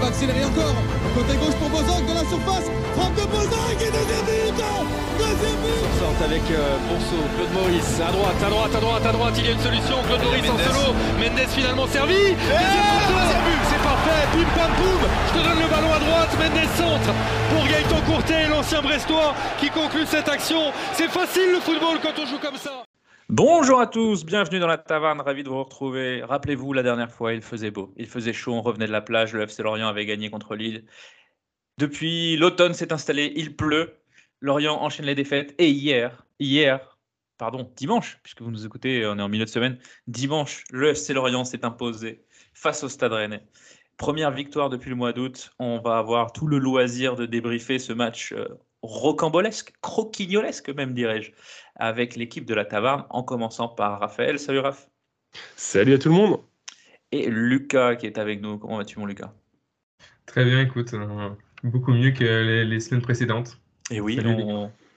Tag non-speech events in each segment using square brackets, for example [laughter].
Va accélérer encore. Côté gauche pour Bozok de la surface. Frappe de Bozok et deuxième but Deuxième but. Sorte avec euh, Bonso, Claude Maurice, à droite, à droite, à droite, à droite, il y a une solution, Claude Maurice en solo, Mendes finalement servi, deuxième but, c'est parfait, bim pam poum, je te donne le ballon à droite, Mendes centre pour Gaëtan Courtet, l'ancien Brestois qui conclut cette action, c'est facile le football quand on joue comme ça. Bonjour à tous, bienvenue dans la taverne, ravi de vous retrouver. Rappelez-vous, la dernière fois, il faisait beau, il faisait chaud, on revenait de la plage, le FC Lorient avait gagné contre Lille. Depuis l'automne s'est installé, il pleut, Lorient enchaîne les défaites. Et hier, hier, pardon, dimanche, puisque vous nous écoutez, on est en milieu de semaine, dimanche, le FC Lorient s'est imposé face au Stade Rennais. Première victoire depuis le mois d'août. On va avoir tout le loisir de débriefer ce match euh, rocambolesque, croquignolesque même, dirais-je, avec l'équipe de la Taverne, en commençant par Raphaël. Salut Raph. Salut à tout le monde. Et Lucas qui est avec nous. Comment vas-tu, mon Lucas? Très bien, écoute, euh, beaucoup mieux que les semaines précédentes. Et oui,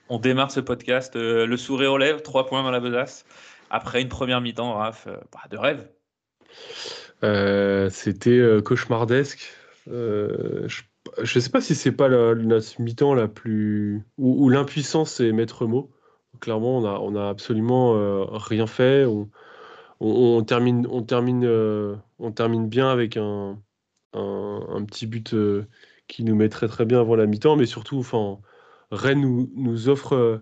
on, démarre ce podcast, euh, le sourire aux lèvres, trois points dans la besace. Après une première mi-temps, Raph, euh, bah, de rêve. Euh, c'était cauchemardesque. je ne sais pas si c'est pas la, mi-temps la plus. où, l'impuissance est maître mot. Clairement, on a, on a absolument rien fait. On, termine, on, termine, on termine bien avec un, petit but qui nous met très très bien avant la mi-temps, mais surtout, enfin Rennes nous, offre euh,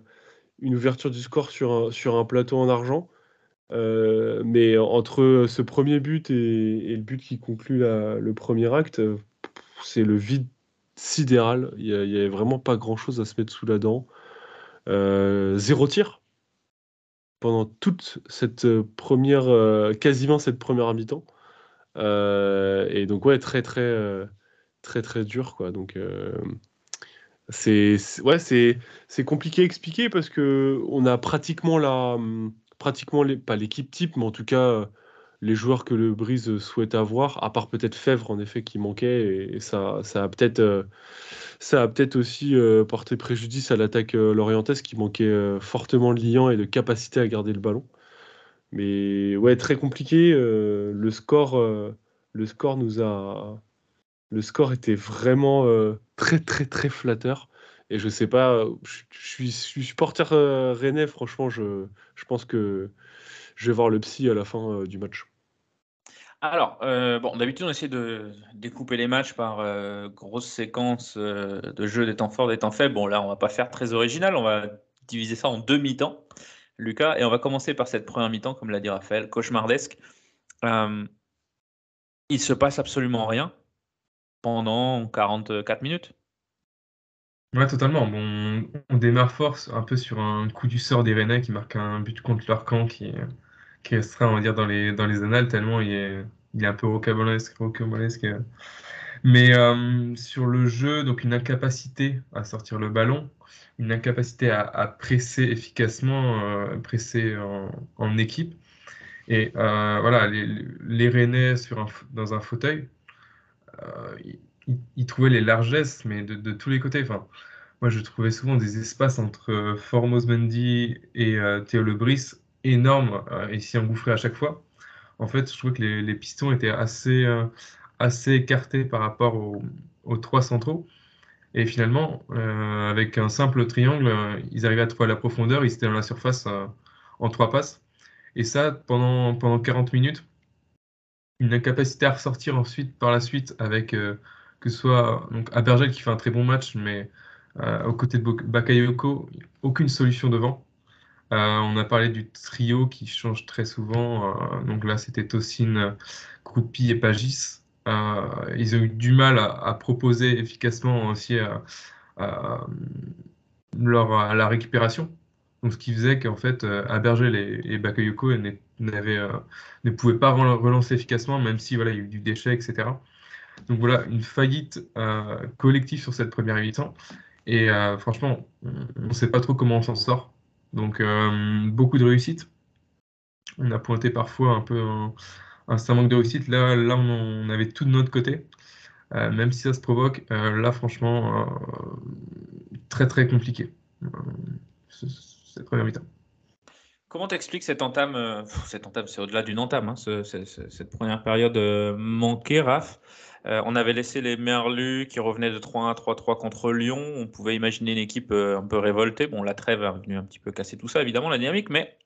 une ouverture du score sur un, plateau en argent. Euh, mais entre ce premier but et, le but qui conclut le premier acte, c'est le vide sidéral. Il n'y avait vraiment pas grand-chose à se mettre sous la dent. Euh, zéro tir pendant toute cette première, quasiment cette première mi-temps. et donc ouais, très très très très dur quoi. Donc c'est ouais, c'est c'est compliqué à expliquer parce que on a pratiquement la pratiquement les, pas l'équipe type, mais en tout cas les joueurs que le Brise souhaite avoir, à part peut-être Fèvre en effet qui manquait et, ça ça a peut-être euh, peut-être aussi euh, porté préjudice à l'attaque euh, lorientaise qui manquait fortement de liant et de capacité à garder le ballon. Mais ouais, très compliqué. le score le score nous a le score était vraiment euh, très très très flatteur. Et je sais pas, je, suis, supporter euh, rennais, franchement, je, je, pense que je vais voir le psy à la fin euh, du match. Alors, bon, d'habitude, on essaie de découper les matchs par grosses séquences de jeux des temps forts, des temps faibles. Bon, là, on va pas faire très original, on va diviser ça en deux mi-temps, Lucas, et on va commencer par cette première mi-temps, comme l'a dit Raphaël, cauchemardesque. il se passe absolument rien pendant 44 minutes. Ouais, totalement. On démarre force un peu sur un coup du sort des qui marque un but contre leur camp qui, qui restera, on va dire, dans les, dans les annales, tellement il est, il est un peu rocambolesque. Mais euh, sur le jeu, donc une incapacité à sortir le ballon, une incapacité à, presser efficacement, euh, presser en, équipe. Et euh, voilà, les, les Rennais sur un, dans un fauteuil, euh, il, trouvait les largesses, mais de, tous les côtés. Enfin, moi, je trouvais souvent des espaces entre Formos Mendy et Théo Lebris énormes et s'y engouffraient à chaque fois. En fait, je trouvais que les, pistons étaient assez, assez écartés par rapport aux, trois centraux. Et finalement, euh, avec un simple triangle, euh, ils arrivaient à trouver la profondeur, ils étaient dans la surface euh, en trois passes. Et ça, pendant, pendant 40 minutes, une incapacité à ressortir ensuite par la suite avec que ce soit donc Abergel qui fait un très bon match, mais aux côtés de Bakayoko, aucune solution devant. On a parlé du trio qui change très souvent. donc là, c'était Tosin, Kroupi et Pagis. Euh, ils ont eu du mal à, proposer efficacement aussi leur, à la récupération. Donc, ce qui faisait qu'en fait, euh, Abergel et, et Bakayoko euh, ne pouvaient pas relancer efficacement, même si voilà, il y a eu du déchet, etc. Donc voilà, une faillite collective sur cette première mi-temps. Et franchement, on ne sait pas trop comment on s'en sort. Donc beaucoup de réussite. On a pointé parfois un peu un manque de réussite. Là, là on, avait tout de notre côté. Euh, même si ça se provoque, euh, là, franchement, euh, très très compliqué. cette première mi-temps. Comment t'expliques cette entame Cette entame, c'est au-delà d'une entame, hein, cette première période manquée, Raph? On avait laissé les Merlus qui revenaient de 3-1 3-3 contre Lyon. On pouvait imaginer une équipe un peu révoltée. Bon, la trêve est venue un petit peu casser tout ça, évidemment, la dynamique, mais.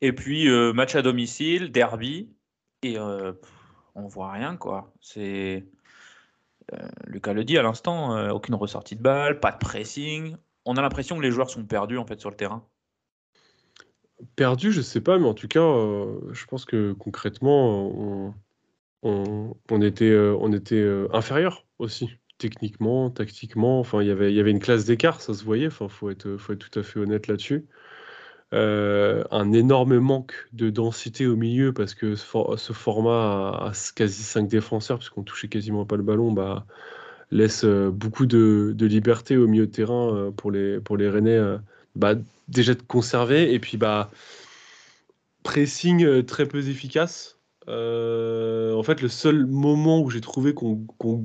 Et puis, match à domicile, derby, et on voit rien, quoi. C'est. Lucas le dit à l'instant, aucune ressortie de balle, pas de pressing. On a l'impression que les joueurs sont perdus en fait sur le terrain. Perdus, je sais pas, mais en tout cas, je pense que concrètement, on, était, on était inférieur aussi, techniquement, tactiquement. Enfin, y il y avait une classe d'écart, ça se voyait. Enfin, faut être, faut être tout à fait honnête là-dessus. Euh, un énorme manque de densité au milieu parce que ce, format à, quasi 5 défenseurs, puisqu'on touchait quasiment pas le ballon, bah, laisse euh, beaucoup de, liberté au milieu de terrain euh, pour les, pour les Rennais bah, déjà de conserver. Et puis, bah, pressing très peu efficace. En fait, le seul moment où j'ai trouvé qu'on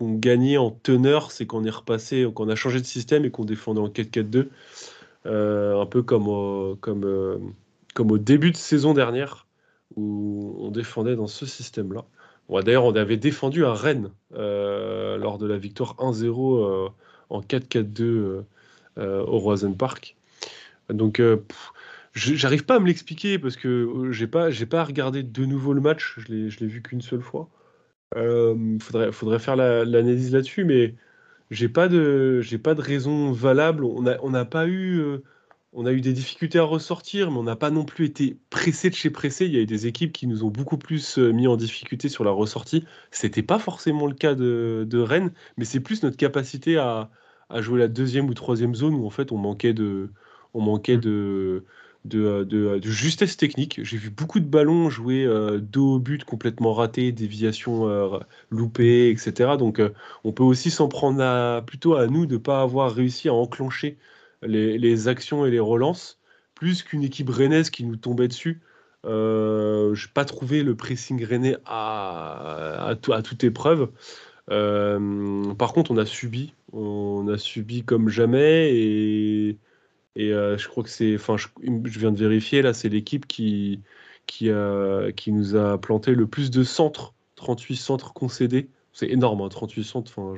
gagnait en teneur, c'est qu'on est repassé, qu'on a changé de système et qu'on défendait en 4-4-2. Euh, un peu comme au, comme, euh, comme au début de saison dernière, où on défendait dans ce système-là. D'ailleurs, on avait défendu à Rennes euh, lors de la victoire 1-0 en 4-4-2 au Roisen Park. Donc, j'arrive pas à me l'expliquer parce que j'ai pas, j'ai pas regardé de nouveau le match. Je l'ai, je l'ai vu qu'une seule fois. Il faudrait, faudrait faire l'analyse là-dessus, mais j'ai pas de j'ai pas de raison valable. On a on n'a pas eu euh, on a eu des difficultés à ressortir, mais on n'a pas non plus été pressé de chez pressé. Il y a eu des équipes qui nous ont beaucoup plus euh, mis en difficulté sur la ressortie. C'était pas forcément le cas de, de Rennes, mais c'est plus notre capacité à, à jouer la deuxième ou troisième zone où en fait on manquait de on manquait de euh, de, justesse technique. J'ai vu beaucoup de ballons jouer euh, dos au but complètement ratés, déviations euh, loupées, etc. Donc on peut aussi s'en prendre plutôt à nous de ne pas avoir réussi à enclencher les, actions et les relances, plus qu'une équipe rennaise qui nous tombait dessus. je n'ai pas trouvé le pressing rennais à, à, à toute épreuve. par contre, on a subi, on a subi comme jamais et et euh, je crois que c'est, enfin, je, viens de vérifier là, c'est l'équipe qui qui, qui nous a planté le plus de centres, 38 centres concédés. C'est énorme, 38 hein, centres. Enfin,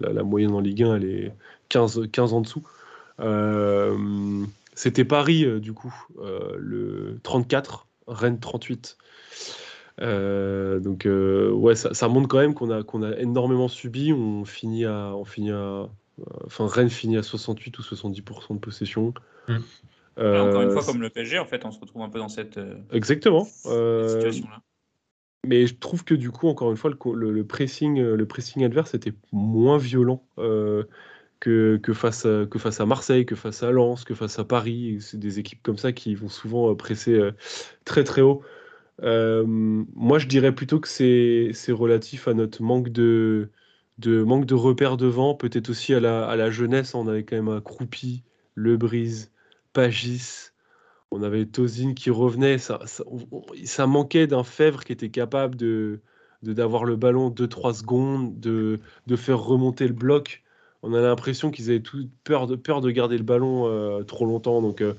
la, moyenne en Ligue 1, elle est 15, 15 en dessous. Euh, c'était Paris, euh, du coup, le 34, Rennes 38. donc ouais, ça, ça, montre quand même qu'on a, qu'on a énormément subi. On finit à, on finit à, Enfin, Rennes finit à 68 ou 70% de possession. Hmm. encore une fois, euh, comme le PSG, en fait, on se retrouve un peu dans cette, euh, Exactement. Euh, situation-là. Mais je trouve que du coup, encore une fois, le, pressing, le pressing adverse était moins violent que, que, face à, que face à Marseille, que face à Lens, que face à Paris. C'est des équipes comme ça qui vont souvent presser très très haut. moi, je dirais plutôt que c'est relatif à notre manque de, de manque de repères devant, peut-être aussi à la, à la jeunesse. On avait quand même un Croupi, Le Brise, Pagis. On avait Tozin qui revenait. Ça, ça, manquait d'un Fèvre qui était capable de d'avoir le ballon 2-3 secondes, de, de faire remonter le bloc. On a l'impression qu'ils avaient tout peur de, peur de garder le ballon euh, trop longtemps. Donc, euh,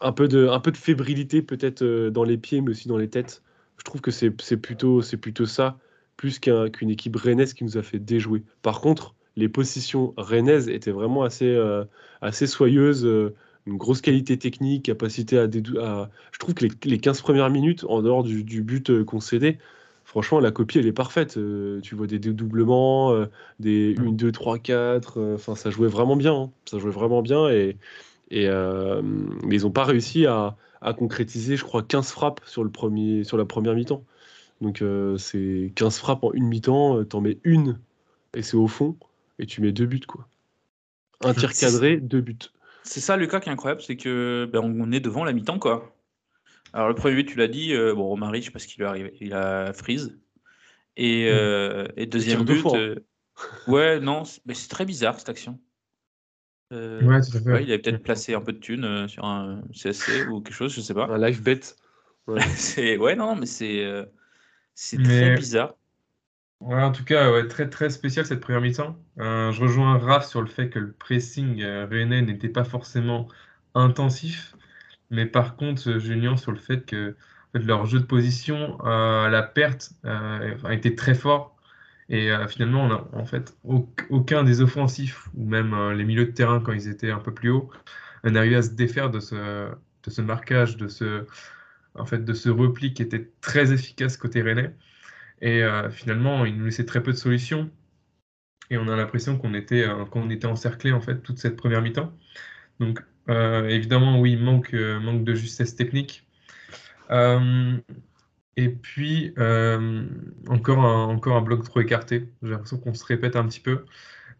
un, peu de, un peu de fébrilité peut-être euh, dans les pieds, mais aussi dans les têtes. Je trouve que c'est plutôt, plutôt ça plus qu'une équipe rennaise qui nous a fait déjouer. Par contre, les positions rennaises étaient vraiment assez, euh, assez soyeuses. euh, une grosse qualité technique, capacité à, dédou- à- Je trouve que les, les 15 premières minutes, en dehors du, du but euh, concédé, franchement, la copie, elle est parfaite. Tu vois des dédoublements, des 1, 2, 3, 4. euh, Enfin, ça jouait vraiment bien. hein. Ça jouait vraiment bien. Et, et, mais ils n'ont pas réussi à, à concrétiser, je crois, 15 frappes sur, le premier, sur la première mi-temps. Donc, euh, c'est 15 frappes en une mi-temps. euh, T'en mets une et c'est au fond. Et tu mets deux buts, quoi. Un tir cadré, deux buts. C'est ça, Lucas, qui est incroyable, c'est que ben, on est devant la mi-temps, quoi. Alors le premier but, tu l'as dit, euh, bon, Romari, je sais pas ce qui lui est arrivé, il a freeze. Et, euh, et deuxième but, hein. euh, ouais, non, mais c'est très bizarre cette action. Euh, Ouais, tout à fait. ouais, il avait peut-être placé un peu de thunes euh, sur un CSC ou quelque chose, je sais pas. Un live bet. [laughs] Ouais. C'est ouais, non, mais c'est c'est très bizarre. Ouais, en tout cas, ouais, très très spécial cette première mi-temps. Euh, je rejoins Raph sur le fait que le pressing euh, rennais n'était pas forcément intensif, mais par contre, euh, nuance sur le fait que en fait, leur jeu de position euh, à la perte a été très fort. Et finalement, on a en fait au- aucun des offensifs, ou même les milieux de terrain quand ils étaient un peu plus hauts, n'arrivait à se défaire de ce, de ce marquage, de ce, en fait, de ce repli qui était très efficace côté rennais. Et euh, finalement, il nous laissait très peu de solutions. Et on a l'impression qu'on était, euh, qu'on était encerclé en fait toute cette première mi-temps. Donc euh, évidemment, oui, manque, euh, manque de justesse technique. Et puis encore un, encore un bloc trop écarté. J'ai l'impression qu'on se répète un petit peu.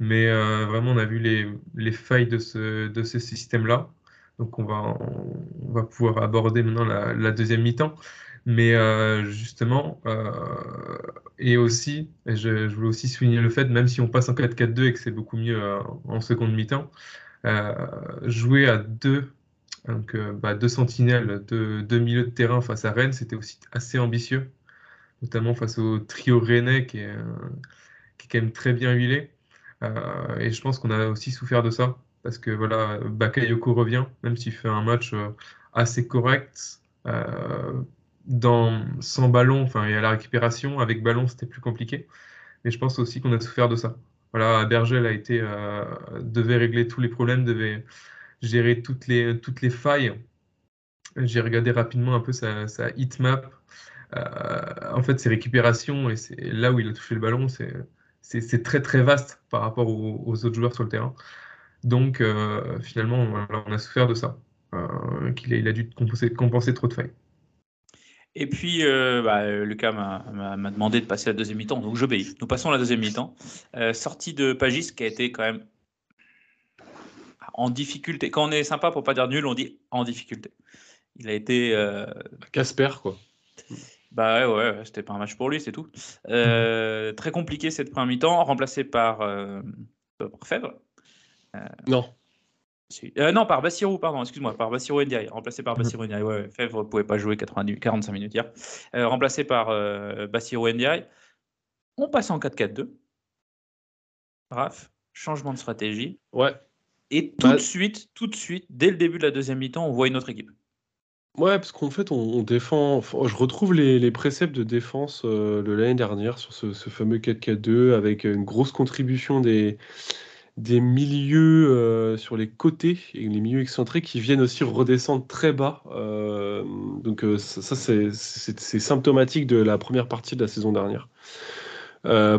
Mais vraiment, on a vu les, les failles de ce, de ce système-là. Donc on va, pouvoir aborder maintenant la, deuxième mi-temps. Mais euh, justement, euh, et aussi, je, voulais aussi souligner le fait, même si on passe en 4-4-2 et que c'est beaucoup mieux euh, en seconde mi-temps, jouer à deux, donc, bah, deux sentinelles, deux, milieux de terrain face à Rennes, c'était aussi assez ambitieux, notamment face au trio rennais qui est, qui est quand même très bien huilé. Et je pense qu'on a aussi souffert de ça, parce que voilà, Bakayoko revient, même s'il fait un match euh, assez correct. euh, sans ballon, enfin, et à la récupération, avec ballon, c'était plus compliqué. Mais je pense aussi qu'on a souffert de ça. Voilà, Bergel a été, euh, devait régler tous les problèmes, devait gérer toutes les, toutes les failles. J'ai regardé rapidement un peu sa, sa heatmap. Euh, en fait, ses récupérations, et c'est là où il a touché le ballon, c'est très très vaste par rapport aux autres joueurs sur le terrain. Donc, euh, finalement, voilà, on a souffert de ça. Euh, qu'il a, il a dû compenser, compenser trop de failles. Et puis, euh, bah, Lucas m'a- m'a m'a demandé de passer la deuxième mi-temps, donc j'obéis. Nous passons à la deuxième mi-temps. Euh, sortie de Pagis qui a été quand même en difficulté. Quand on est sympa pour pas dire nul, on dit en difficulté. Il a été. euh, Casper, quoi. bah ouais, ouais, c'était pas un match pour lui, c'est tout. Euh, très compliqué cette première mi-temps, remplacé par, euh, par Fèvre. Non. Si. Euh, non, par Bassirou, pardon, excuse-moi, par Bassirou Ndiaye, remplacé par Bassirou Ndiaye. Ouais, Fèvre ne pouvait pas jouer 90, 45 minutes hier. Euh, remplacé par euh, Bassirou Ndiaye. On passe en 4-4-2. Raph, changement de stratégie. Ouais. Et tout Bah- de suite, tout de suite, dès le début de la deuxième mi-temps, on voit une autre équipe. Ouais, parce qu'en fait, on, on défend. je retrouve les, les préceptes de défense euh, de l'année dernière sur ce, ce fameux 4-4-2 avec une grosse contribution des, des milieux euh, sur les côtés et les milieux excentrés qui viennent aussi redescendre très bas. Euh, donc, euh, ça, c'est symptomatique de la première partie de la saison dernière.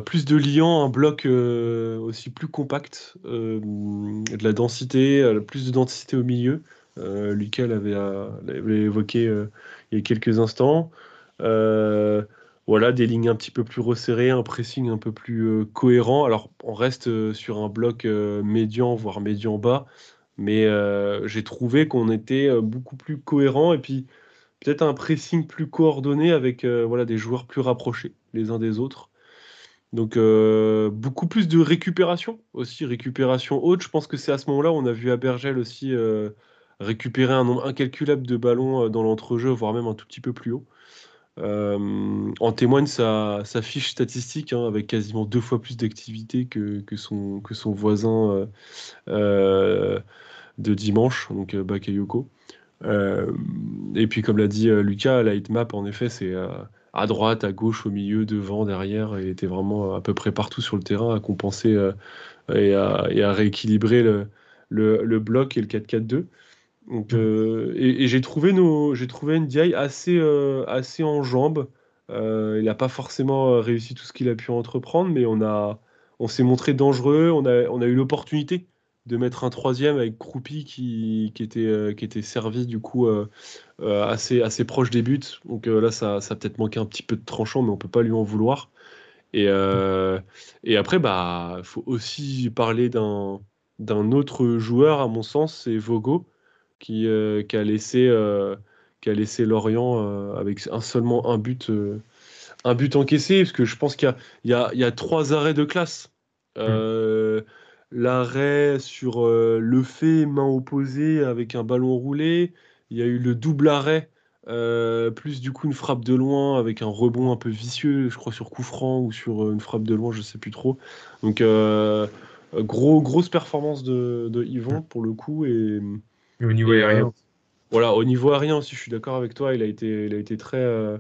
Plus de liants, un bloc aussi plus compact, de la densité, plus de densité au milieu. Lucas l'avait évoqué il y a quelques instants. Voilà, des lignes un petit peu plus resserrées, un pressing un peu plus euh, cohérent. Alors, on reste euh, sur un bloc euh, médian, voire médian bas, mais j'ai trouvé qu'on était beaucoup plus cohérent et puis peut-être un pressing plus coordonné avec voilà, des joueurs plus rapprochés les uns des autres. Donc, beaucoup plus de récupération aussi, récupération haute. Je pense que c'est à ce moment-là on a vu Abergel aussi euh, récupérer un nombre incalculable de ballons dans l'entrejeu, voire même un tout petit peu plus haut. Euh, en témoigne sa, fiche statistique, hein, avec quasiment deux fois plus d'activité que, son, voisin euh, euh, de dimanche, donc Bakayoko. Et puis, comme l'a dit Lucas, la hitmap, en effet, c'est à droite, à gauche, au milieu, devant, derrière. Il était vraiment à peu près partout sur le terrain à compenser et à, et rééquilibrer le bloc et le 4-4-2. Donc, euh, et, j'ai trouvé nos, trouvé Ndiaye assez, euh, assez en jambes. Euh, il n'a pas forcément euh, réussi tout ce qu'il a pu entreprendre, mais on on s'est montré dangereux. On a, on a eu l'opportunité de mettre un troisième avec Croupi qui, qui était, qui était servi du coup assez, assez proche des buts. Donc là, ça, ça a peut-être manqué un petit peu de tranchant, mais on peut pas lui en vouloir. Et, et après, bah, faut aussi parler d'un autre joueur, à mon sens, c'est Vogo, qui, euh, qui a laissé, euh, qui a laissé Lorient euh, avec un, seulement un but, un but encaissé, parce que je pense qu'il y y y a trois arrêts de classe. Euh, L'arrêt sur le fait main opposée avec un ballon roulé, il y a eu le double arrêt, euh, plus du coup une frappe de loin avec un rebond un peu vicieux, je crois sur coup franc ou sur une frappe de loin, je sais plus trop. Donc euh, gros, grosse performance de, de Yvon pour le coup. Et, Et au niveau et, euh, aérien. voilà, au niveau aérien aussi, je suis d'accord avec toi, il a été, il a été très, euh,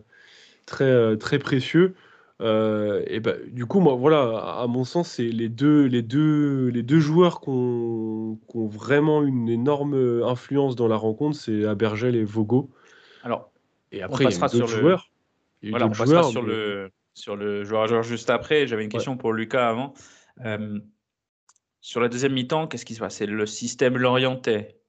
très, euh, très précieux. Euh, et bah, du coup, moi, voilà, à mon sens, c'est les deux, les deux, les deux joueurs qui ont, ont vraiment une énorme influence dans la rencontre, c'est Abergel et Vogo. Alors, Et on après, il y a passera sur le- eu Voilà, on passera joueurs, sur mais- le, sur le joueur à joueur juste après. J'avais une question pour Lucas avant. Euh, sur la deuxième mi-temps, qu'est-ce qui se passe? C'est le système Lorientais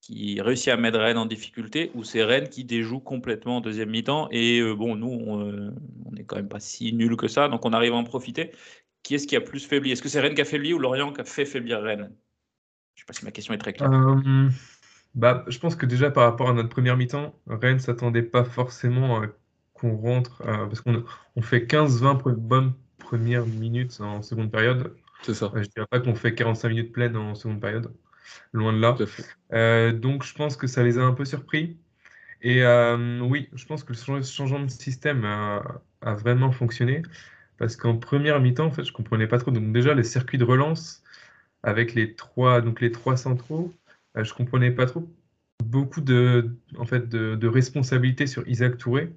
qui réussit à mettre Rennes en difficulté ou c'est Rennes qui déjoue complètement en deuxième mi-temps Et euh, bon, nous, on euh, n'est quand même pas si nul que ça, donc on arrive à en profiter. Qui est-ce qui a plus faibli? Est-ce que c'est Rennes qui a faibli ou Lorient qui a fait faiblir Rennes? Je ne sais pas si ma question est très claire. Euh, bah, je pense que déjà par rapport à notre première mi-temps, Rennes s'attendait pas forcément à qu'on rentre, euh, parce qu'on on fait 15-20 pre- bonnes premières minutes en seconde période. C'est ça. Je dirais pas qu'on fait 45 minutes pleines en seconde période, loin de là. Euh, donc je pense que ça les a un peu surpris. Et euh, oui, je pense que le change- changement de système a, a vraiment fonctionné, parce qu'en première mi-temps, en fait, je comprenais pas trop. Donc déjà les circuits de relance avec les trois, donc les trois centraux, euh, je comprenais pas trop. Beaucoup de, en fait, de, de responsabilités sur Isaac Touré.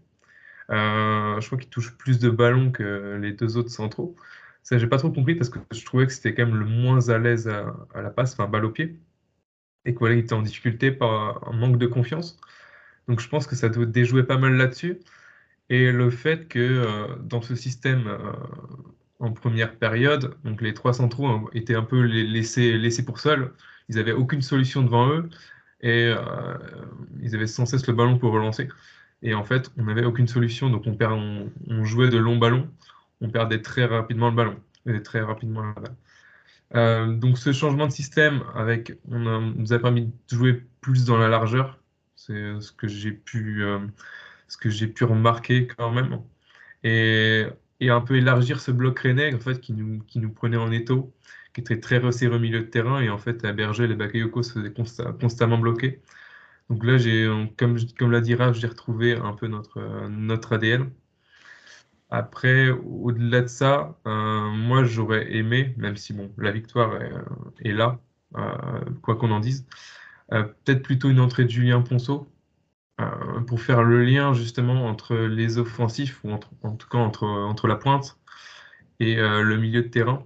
Je crois qu'il touche plus de ballons que les deux autres centraux. Ça, j'ai pas trop compris parce que je trouvais que c'était quand même le moins à l'aise à, la passe, enfin balle au pied, et qu'il était en difficulté par un manque de confiance. Donc je pense que ça doit déjouer pas mal là-dessus. Et le fait que euh, dans ce système euh, en première période, donc les trois centraux hein, étaient un peu laissés, laissés pour seuls. Ils n'avaient aucune solution devant eux et euh, ils avaient sans cesse le ballon pour relancer. Et en fait, on n'avait aucune solution, donc on, perd, on jouait de longs ballons, on perdait très rapidement le ballon, et très rapidement la balle. Euh, donc ce changement de système, avec, on, nous a permis de jouer plus dans la largeur, c'est ce que j'ai pu, euh, ce que j'ai pu remarquer quand même, et, un peu élargir ce bloc rennais en fait qui nous, qui nous prenait en étau, qui était très resserré au milieu de terrain, et en fait à Berger, les Bakayoko se faisaient consta- constamment bloquer. Donc là, j'ai, euh, comme, comme l'a dit Raph, j'ai retrouvé un peu notre, euh, notre ADN. Après, au-delà de ça, euh, moi j'aurais aimé, même si bon, la victoire est, euh, là, euh, quoi qu'on en dise, peut-être plutôt une entrée de Julien Ponceau pour faire le lien justement entre les offensifs, ou en tout cas entre, entre la pointe et le milieu de terrain.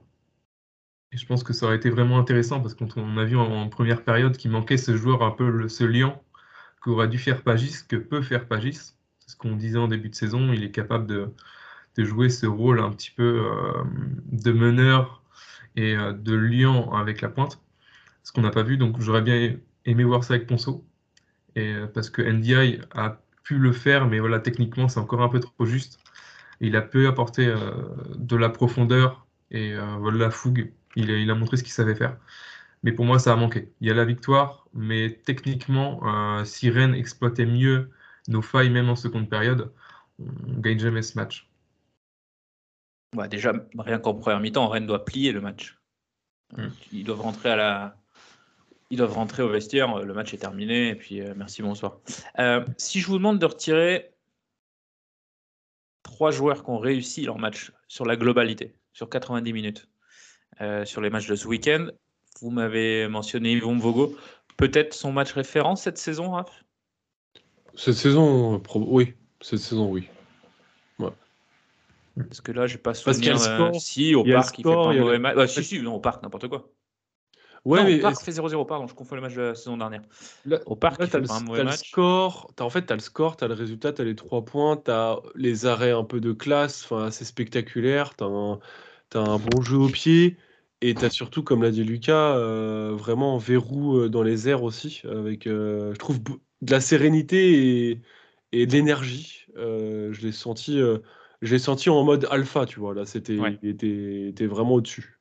Et je pense que ça aurait été vraiment intéressant parce qu'on a vu en, première période qu'il manquait ce joueur, un peu ce lien qu'aurait dû faire Pagis, que peut faire Pagis. C'est ce qu'on disait en début de saison, il est capable de, de jouer ce rôle un petit peu euh, de meneur et euh, de lien avec la pointe, ce qu'on n'a pas vu. Donc j'aurais bien aimé voir ça avec Ponceau, et, euh, parce que NDI a pu le faire, mais voilà, techniquement c'est encore un peu trop juste. Il a peu apporté de la profondeur et voilà, la fougue. Il a, montré ce qu'il savait faire. Mais pour moi, ça a manqué. Il y a la victoire, mais techniquement, si Rennes exploitait mieux nos failles, même en seconde période, on ne gagne jamais ce match. Bah, déjà, rien qu'en première mi-temps, Rennes doit plier le match. Mm. Ils doivent rentrer à la. Ils doivent rentrer au vestiaire, le match est terminé, et puis euh, merci, bonsoir. Euh, si je vous demande de retirer trois joueurs qui ont réussi leur match sur la globalité, sur 90 minutes, euh, sur les matchs de ce week-end, vous m'avez mentionné Yvon Vogo, peut-être son match référence cette saison, Raph? Cette saison, oui. Cette saison, oui. Parce que là, j'ai pas Parce qu'il y a souvenir. le euh, score, si, au parc, il fait pas un mauvais match. Ah, si, si, non, au parc, n'importe quoi. Ouais, non, mais au parc fait 0-0, pardon, je confonds le match de la saison dernière. Là- Au parc, Là, fait le, pas un t'as mauvais le match. score, t'as, en fait, tu as le score, tu as le résultat, tu as les trois points, tu as les arrêts un peu de classe, enfin, assez spectaculaires, tu as un, t'as un bon jeu au pied, et tu as surtout, comme l'a dit Lucas, euh, vraiment un verrou euh, dans les airs aussi, avec, euh, je trouve, de la sérénité et, et de l'énergie. Euh, je l'ai senti, je l'ai senti en mode alpha, tu vois, là, c'était, Ouais. il était, était vraiment au-dessus.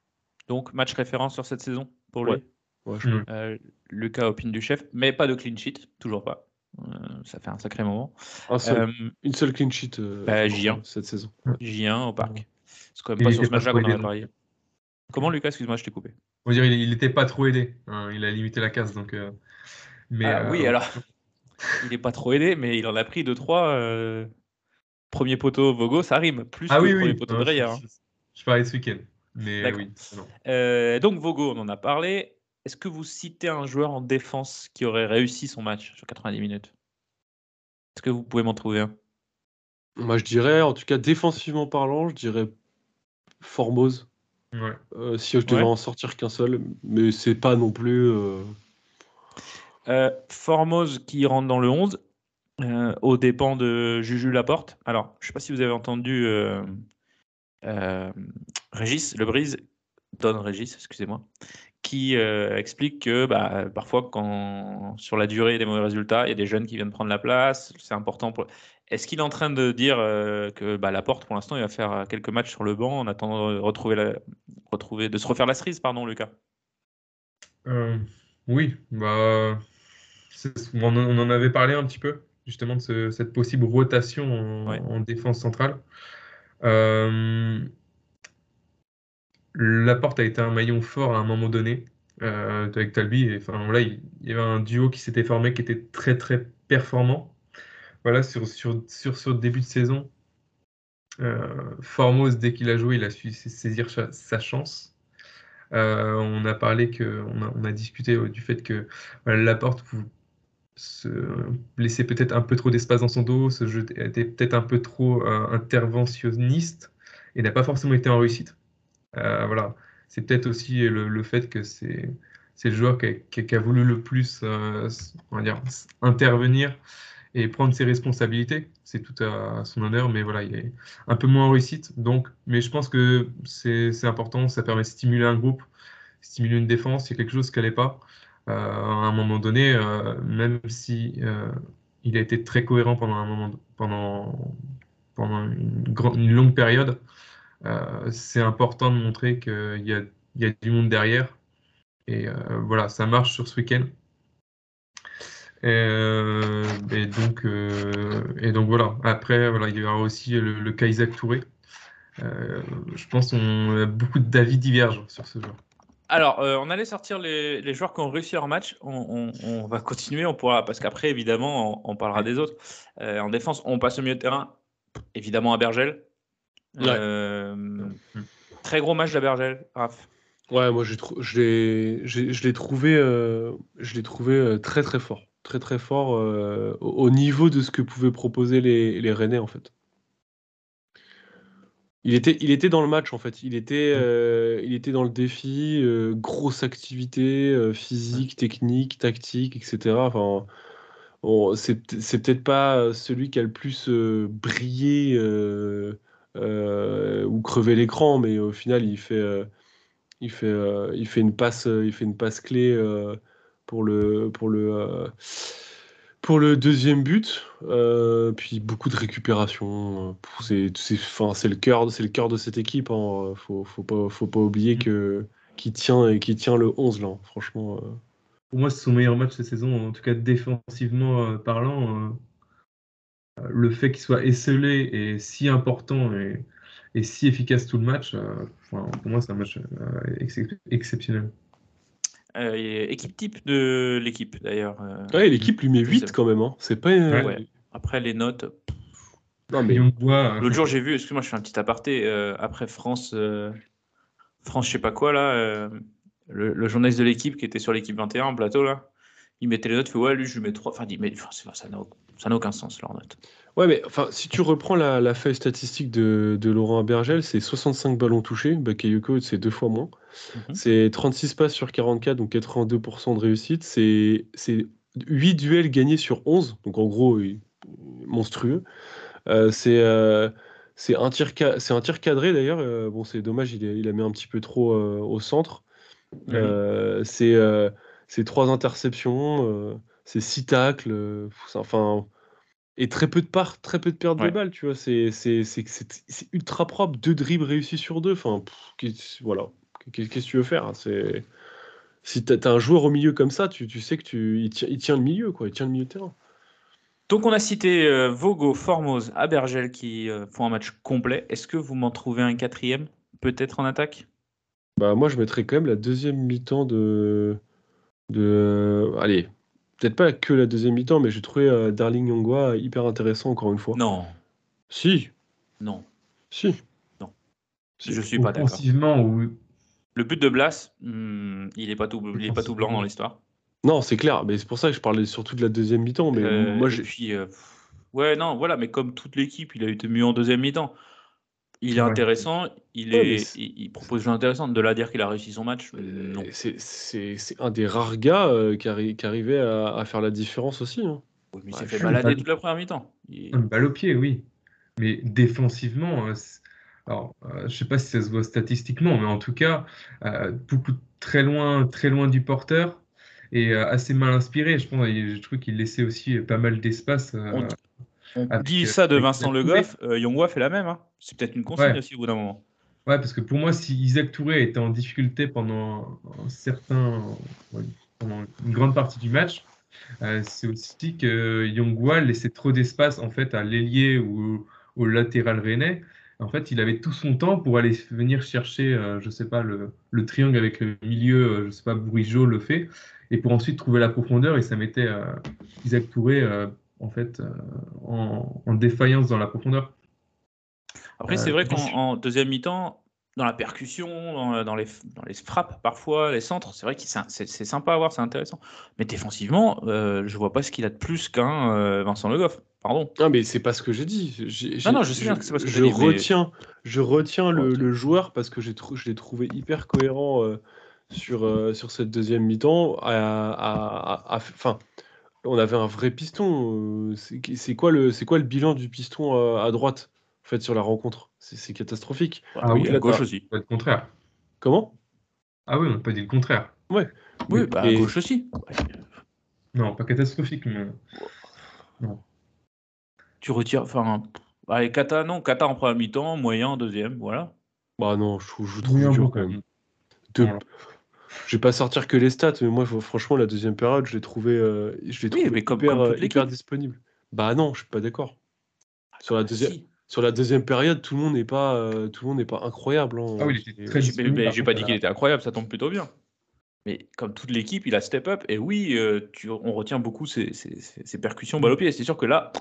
Donc, match référence sur cette saison pour lui. Ouais. Ouais, je- Mm. Euh, Lucas opine du chef, mais pas de clean sheet, toujours pas. Euh, ça fait un sacré moment. un seul- Euh, une seule clean sheet euh, bah, J1. cette saison. J1 au parc. C'est quand même Il pas sur ce pas match-là qu'on parié. Comment Lucas, excuse-moi, je t'ai coupé. On va dire, il, il était pas trop aidé. hein, il a limité la casse, donc. euh, mais Ah, euh, oui, alors, [laughs] il n'est pas trop aidé, mais il en a pris 2-3. euh, Premier poteau Vogo, ça rime. Plus Ah que oui, le premier oui. poteau non, de je, Dreyer. hein. je- je parlais ce week-end. Mais oui. Euh, donc Vogo, on en a parlé. Est-ce que vous citez un joueur en défense qui aurait réussi son match sur 90 minutes? Est-ce que vous pouvez m'en trouver un? Moi, je dirais, en tout cas, défensivement parlant, je dirais Formose. Ouais. euh, si je devais Ouais. en sortir qu'un seul, mais c'est pas non plus. euh, Euh, Formose qui rentre dans le 11, euh, aux dépens de Juju Laporte. Alors, je ne sais pas si vous avez entendu euh, euh, Régis Lebrise, Don Régis, excusez-moi, qui euh, explique que bah, parfois, quand sur la durée des mauvais résultats, il y a des jeunes qui viennent prendre la place. C'est important. Pour... Est-ce qu'il est en train de dire euh, que bah, Laporte, pour l'instant, il va faire euh, quelques matchs sur le banc en attendant de retrouver, de se refaire la cerise, pardon, Lucas? Oui, bah, on en avait parlé un petit peu, justement, de ce- cette possible rotation en, Ouais. en défense centrale. Euh, Laporte a été un maillon fort à un moment donné euh, avec Talbi. Et, enfin, là, il, il y avait un duo qui s'était formé qui était très, très performant. Voilà, sur, sur, sur ce début de saison, euh, Formose, dès qu'il a joué, il a su saisir sa, sa chance. Euh, on a parlé que, on a, on a discuté du fait que voilà, Laporte se laissait peut-être un peu trop d'espace dans son dos, ce jeu était peut-être un peu trop euh, interventionniste et n'a pas forcément été en réussite. Euh, voilà, c'est peut-être aussi le, fait que c'est le joueur qui a, voulu le plus euh, intervenir et prendre ses responsabilités. C'est tout à son honneur, mais voilà, il est un peu moins en réussite. Donc, mais je pense que c'est c'est important, ça permet de stimuler un groupe, stimuler une défense. Il y a quelque chose qui n'allait pas. Euh, à un moment donné, euh, même si euh, il a été très cohérent pendant un moment, pendant, pendant une, longue période, c'est important de montrer qu'il y a, il y a du monde derrière. Et voilà, ça marche sur ce week-end. Et, donc, et donc voilà. Après, voilà, il y aura aussi le, le Touré. Je pense qu'on a beaucoup d'avis divergent sur ce joueur. Alors, euh, on allait sortir les, les joueurs qui ont réussi leur match. On, on- on va continuer, on pourra, parce qu'après, évidemment, on, on parlera des autres. Euh, en défense, on passe au milieu de terrain. Évidemment, à Bergel. Euh, Très gros match de Bergel, Raph. Ouais, moi je l'ai j'ai- je l'ai trouvé, je l'ai trouvé très très fort. Très très fort euh, au, au niveau de ce que pouvaient proposer les, les Rennais en fait. Il était, il était dans le match en fait. Il était, euh, il était dans le défi, euh, grosse activité euh, physique, technique, tactique, etc. Enfin, c'est peut- c'est peut-être pas celui qui a le plus brillé ou crevé l'écran, mais au final il fait. il fait, il fait une passe, il fait une passe clé pour le, pour le, pour le deuxième but. Euh, puis beaucoup de récupération. euh, C'est, enfin, le cœur, c'est le cœur de cette équipe. Hein. Faut, faut pas, faut pas oublier que qui tient et qui tient le 11 là. Franchement. euh. Pour moi, c'est son meilleur match cette saison, en tout cas défensivement euh, parlant. euh, euh, le fait qu'il soit esselé et si important et, et si efficace tout le match, euh, pour moi, c'est un match euh, ex- exceptionnel. Euh, et équipe type de l'équipe, d'ailleurs. euh, Ouais, l'équipe lui met je 8 sais. quand même. Hein. C'est pas. euh, Ouais. Après, les notes. Non mais. L'autre jour, j'ai vu, excuse-moi, je fais un petit aparté. euh, après France, euh, France, je sais pas quoi, là, euh, le, le journaliste de l'équipe qui était sur l'équipe 21 en plateau, là, il mettait les notes, il fait ouais, lui, je lui mets 3. Enfin, il dit, mais enfin, ça n'a aucun sens, leur note. Ouais, mais enfin, si tu reprends la, la feuille statistique de, de Laurent Bergel, c'est 65 ballons touchés. Bakayoko, c'est deux fois moins. Mhm. C'est 36 passes sur 44, donc 82% de réussite. C'est c'est 8 duels gagnés sur 11, donc en gros, monstrueux. Euh, c'est euh, c'est un, tir c'est un tir cadré d'ailleurs. Euh, bon, c'est dommage, il, il a mis un petit peu trop au centre. C'est euh, c'est trois interceptions, euh, c'est six tacles, euh, enfin, et très peu de parts, très peu de pertes de balles, tu vois. C'est ultra propre, deux dribbles réussis sur deux. Enfin, pff, voilà. Qu'est- Qu'est-ce que tu veux faire hein, C'est si t'as as un joueur au milieu comme ça, tu, tu sais que tu il tient, il tient le milieu, quoi. Il tient le milieu de terrain. Donc, on a cité euh, Vogo, Formose, Abergel qui euh, font un match complet. Est-ce que vous m'en trouvez un quatrième, peut-être en attaque? Bah, moi, je mettrais quand même la deuxième mi-temps de. De... Allez, peut-être pas que la deuxième mi-temps, mais j'ai trouvé euh, Darling Yongwa hyper intéressant encore une fois. Non, Si, non, si. Non. Si. je suis pas d'accord. Offensivement, ou Le but de Blas, hmm, il est pas tout, il est pas tout blanc dans l'histoire. Non, c'est clair, mais c'est pour ça que je parlais surtout de la deuxième mi-temps. Mais Euh, moi, et j'ai. puis, euh, pff, ouais, non, voilà, mais comme toute l'équipe, il a été mieux en deuxième mi-temps. Il est Ouais. intéressant, il, Ouais, est, c'est- il, propose des choses intéressantes. De là à dire qu'il a réussi son match, euh, non. C'est- un des rares gars euh, qui, arri- qui arrivait à, à faire la différence aussi. hein. Oui, mais il Ouais, s'est je fait balader toute la première mi-temps. Il- une balle au pied, oui. Mais défensivement, euh, alors, euh, je sais pas si ça se voit statistiquement, mais en tout cas, euh, beaucoup très loin, très loin du porteur et euh, assez mal inspiré. Je pense, je trouve qu'il laissait aussi pas mal d'espace. euh, On, euh, ça de Vincent Le Goff, euh, Yongwa fait la même. hein. C'est peut-être une consigne Ouais. aussi au bout d'un moment. Ouais, parce que pour moi, si Isaac Touré était en difficulté pendant un certain, pendant une grande partie du match, euh, c'est aussi que Yongwa laissait trop d'espace en fait à l'ailier ou au latéral rennais. En fait, il avait tout son temps pour aller venir chercher, euh, je sais pas, le, le triangle avec le milieu, euh, je sais pas, Bourigeau le fait, et pour ensuite trouver la profondeur, et ça mettait euh, Isaac Touré en fait euh, en, en défaillance dans la profondeur. Après, Euh, c'est vrai qu'en deuxième mi-temps, dans la percussion, dans, dans les, dans les frappes parfois, les centres, c'est vrai que c'est sympa à voir, c'est intéressant. Mais défensivement, euh, je vois pas ce qu'il a de plus qu'un euh, Vincent Le Goff. Pardon. Ah, mais c'est pas ce que j'ai dit. J'ai- j'ai- non, je sais bien que c'est pas ce que je dit, mais- retiens, je retiens le, joueur parce que j'ai trou- je l'ai trouvé hyper cohérent euh, sur, euh, sur cette deuxième mi-temps. à- à- à- à- Enfin, on avait un vrai piston. euh, C'est c'est quoi, le- c'est quoi le bilan du piston à droite en fait, sur la rencontre? C'est catastrophique. Ah oui, oui, à gauche aussi. Pas le contraire. Comment? Ah oui, on n'a pas dit le contraire. Ouais. Oui, Mais- bah, à gauche aussi. Non, pas catastrophique, mais Tu retires. Enfin, allez, Kata, non, Kata en première mi-temps, moyen en deuxième, voilà. Bah non, je, trouve- je trouve Oui, dur quand même. même. De- Voilà. Je vais pas sortir que les stats, mais moi, franchement, la deuxième période, je l'ai trouvé, euh, je l'ai Oui, trouvé mais comme- hyper, comme euh, hyper disponible. Bah non, je suis pas d'accord. Sur la deuxième, Si. sur la deuxième période, tout le monde n'est pas, euh, tout le monde n'est pas incroyable. hein. Ah oui, J'ai mais j'ai pas dit qu'il était incroyable, ça tombe plutôt bien. Mais comme toute l'équipe, il a step up. Et oui, euh, tu, on retient beaucoup ses, ses- ses- ses percussions balle au pied. C'est sûr que là,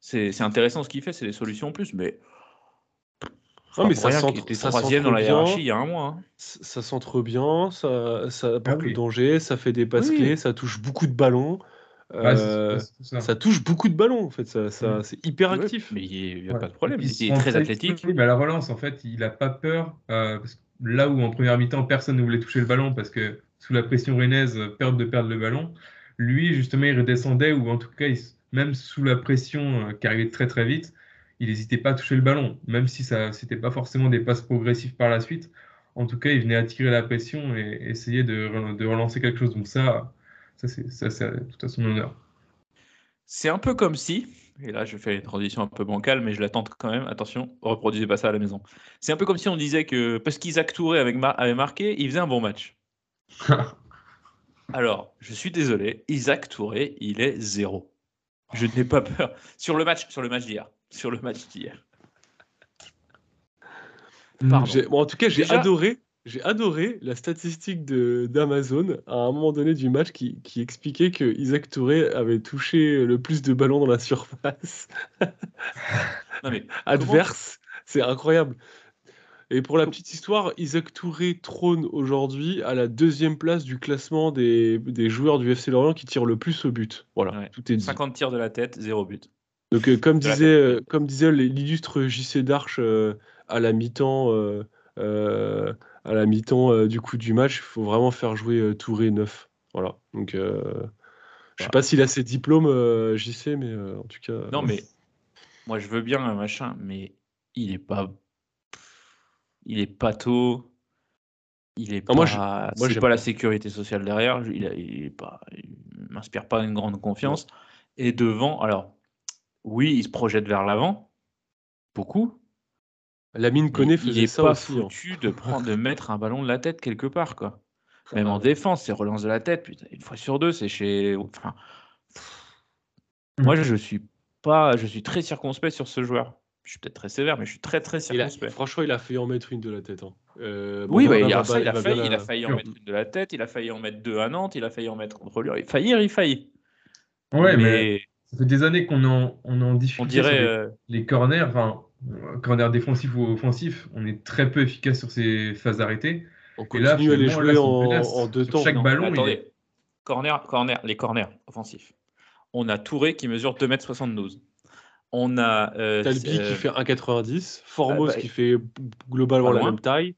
c'est c'est intéressant ce qu'il fait, c'est des solutions en plus. Mais. Non, mais ça qu'il était troisième dans la hiérarchie il y a un mois. hein. Ça, ça centre bien, ça, ça apporte Ah oui. le danger, ça fait des passes Oui. clés, ça touche beaucoup de ballons. Euh, ça. ça touche beaucoup de ballons en fait, ça, ça- c'est hyper Ouais, actif. mais il n'y a Ouais. pas de problème. Il est très athlétique. disponibles à la relance, en fait, il n'a pas peur. euh, parce que là où en première mi-temps, personne ne voulait toucher le ballon parce que sous la pression rennaise, euh, peur de perdre le ballon. Lui, justement, il redescendait ou en tout cas, il même sous la pression euh, qui arrivait très très vite, il n'hésitait pas à toucher le ballon, même si ça c'était pas forcément des passes progressives par la suite. En tout cas, il venait attirer la pression et essayer de, re- de relancer quelque chose. Donc ça, ça c'est ça, c'est tout à son honneur. C'est un peu comme si, et là je fais une transition un peu bancale, mais je la tente quand même, attention, reproduisez pas ça à la maison. C'est un peu comme si on disait que parce qu'Isaac Touré avec Mar- avait marqué, il faisait un bon match. [laughs] Alors, je suis désolé, Isaac Touré, il est zéro. Je n'ai pas peur. Sur le match, sur le match d'hier. Sur le match d'hier. Bon, en tout cas, j'ai Déjà- adoré, j'ai adoré la statistique de d'Amazon à un moment donné du match qui, qui expliquait que Isaac Touré avait touché le plus de ballons dans la surface [laughs] Non mais adverse. C'est incroyable. Et pour la petite histoire, Isaac Touré trône aujourd'hui à la deuxième place du classement des, des joueurs du FC Lorient qui tirent le plus au but. Voilà, Ouais. tout est dit. 50 tirs de la tête, 0 but. Donc, euh, comme, De la disait, euh, comme disait l'illustre JC Darche euh, à la mi-temps, euh, euh, à la mi-temps euh, du coup du match, il faut vraiment faire jouer euh, Touré neuf. Voilà. Donc, euh, je sais pas s'il a ses diplômes, euh, JC, mais euh, en tout cas. Non, mais moi, je veux bien un machin, mais il est pas. Il est pas tôt. Il est pas. moi, je- moi, pas la sécurité sociale derrière. Il, a- il est pas. Il m'inspire pas une grande confiance. Et devant, alors, oui, il se projette vers l'avant. Beaucoup. Lamine Koné il faisait est ça pas aussi. hein. foutu de prendre, de mettre un ballon de la tête quelque part, quoi. Même en défense, c'est relance de la tête, putain, une fois sur deux, c'est chez. Enfin, moi, je suis pas, je suis très circonspect sur ce joueur. Je suis peut-être très sévère, mais je suis très très Il a- circonspect. franchement, il a failli en mettre une de la tête. hein. Euh, bon, Oui, bah, il, a ça, il, a failli, il a en mettre une de la tête, il a failli en mettre deux à Nantes, il a failli en mettre contre lui. Il faillir, il faillit. Ouais, mais, mais ça fait des années qu'on en, on en difficulté on dirait. sur les, euh, les corners, enfin, euh, corners défensifs ou offensifs. On est très peu efficace sur ces phases arrêtées. On Et là, continue à les jouer là, en, deux Sur temps. chaque non, ballon, attendez. est- Corner, corner, les corners offensifs. On a Touré qui mesure 2m72. On a. euh, Talbi euh, qui fait 1,90, Formos ah bah, qui fait globalement la même taille.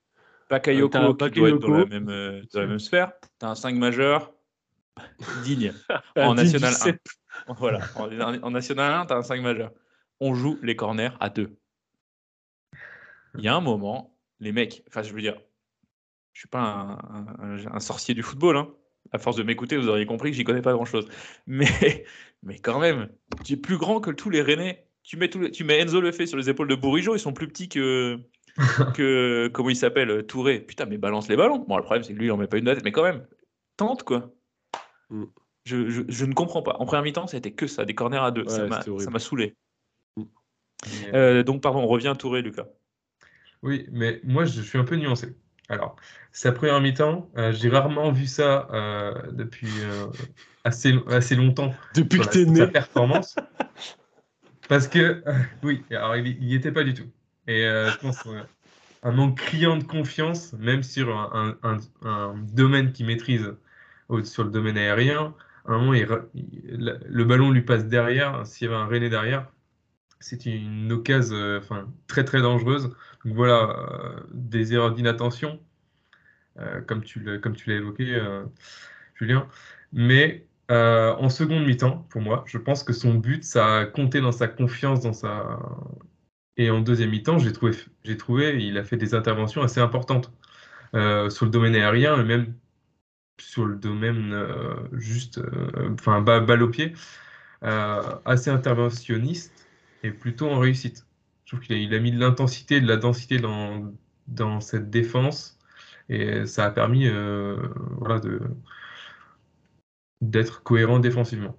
Bakayoko Euh, t'as qui doit être dans la même, euh, dans la même sphère. Tu as un 5 majeur [laughs] digne. En National 1. CEP. [laughs] Voilà. En, en National 1, tu as un 5 majeur. On joue les corners à 2. Il y a un moment, les mecs, enfin je veux dire, je suis pas un, un- un- un sorcier du football. Hein. À force de m'écouter, vous auriez compris que j'y connais pas grand-chose. [laughs] Mais, mais quand même, tu es plus grand que tous les Rennais. Tu mets, les- tu mets Enzo Lefebvre sur les épaules de Bourigeau, ils sont plus petits que, que comment il s'appelle, Touré. Putain, mais balance les ballons. Bon, le problème, c'est que lui, il en met pas une de la tête, mais quand même, tente quoi. Mm. Je, je- je ne comprends pas. En première mi-temps, ça a été que ça, des corners à deux. ça Ouais, m'a- c'était horrible. ça m'a saoulé. Mais, Euh, donc, pardon, on revient à Touré, Lucas. Oui, mais moi, je suis un peu nuancé. Alors, sa première mi-temps, euh, j'ai rarement vu ça euh, depuis euh, assez, assez longtemps Depuis que t'es sur sa né. performance. Parce que, euh, oui, alors il n'y était pas du tout. Et euh, je pense euh, un manque criant de confiance, même sur un, un- un- un domaine qu'il maîtrise sur le domaine aérien. Un moment, le ballon lui passe derrière. S'il y avait un René derrière, c'est une occasion euh, enfin, très très dangereuse. Donc voilà, euh, des erreurs d'inattention, euh, comme tu l'as évoqué, euh, Julien. Mais en seconde mi-temps, pour moi, je pense que son but, ça a compté dans sa confiance, dans sa... Et en deuxième mi-temps, j'ai trouvé, trouvé, il a fait des interventions assez importantes sur le domaine aérien et même sur le domaine euh, juste, euh, enfin, ba- balle au pied, euh, assez interventionniste et plutôt en réussite. Je trouve qu'il a, il a mis de l'intensité, de la densité dans, dans cette défense et ça a permis voilà, de, d'être cohérent défensivement.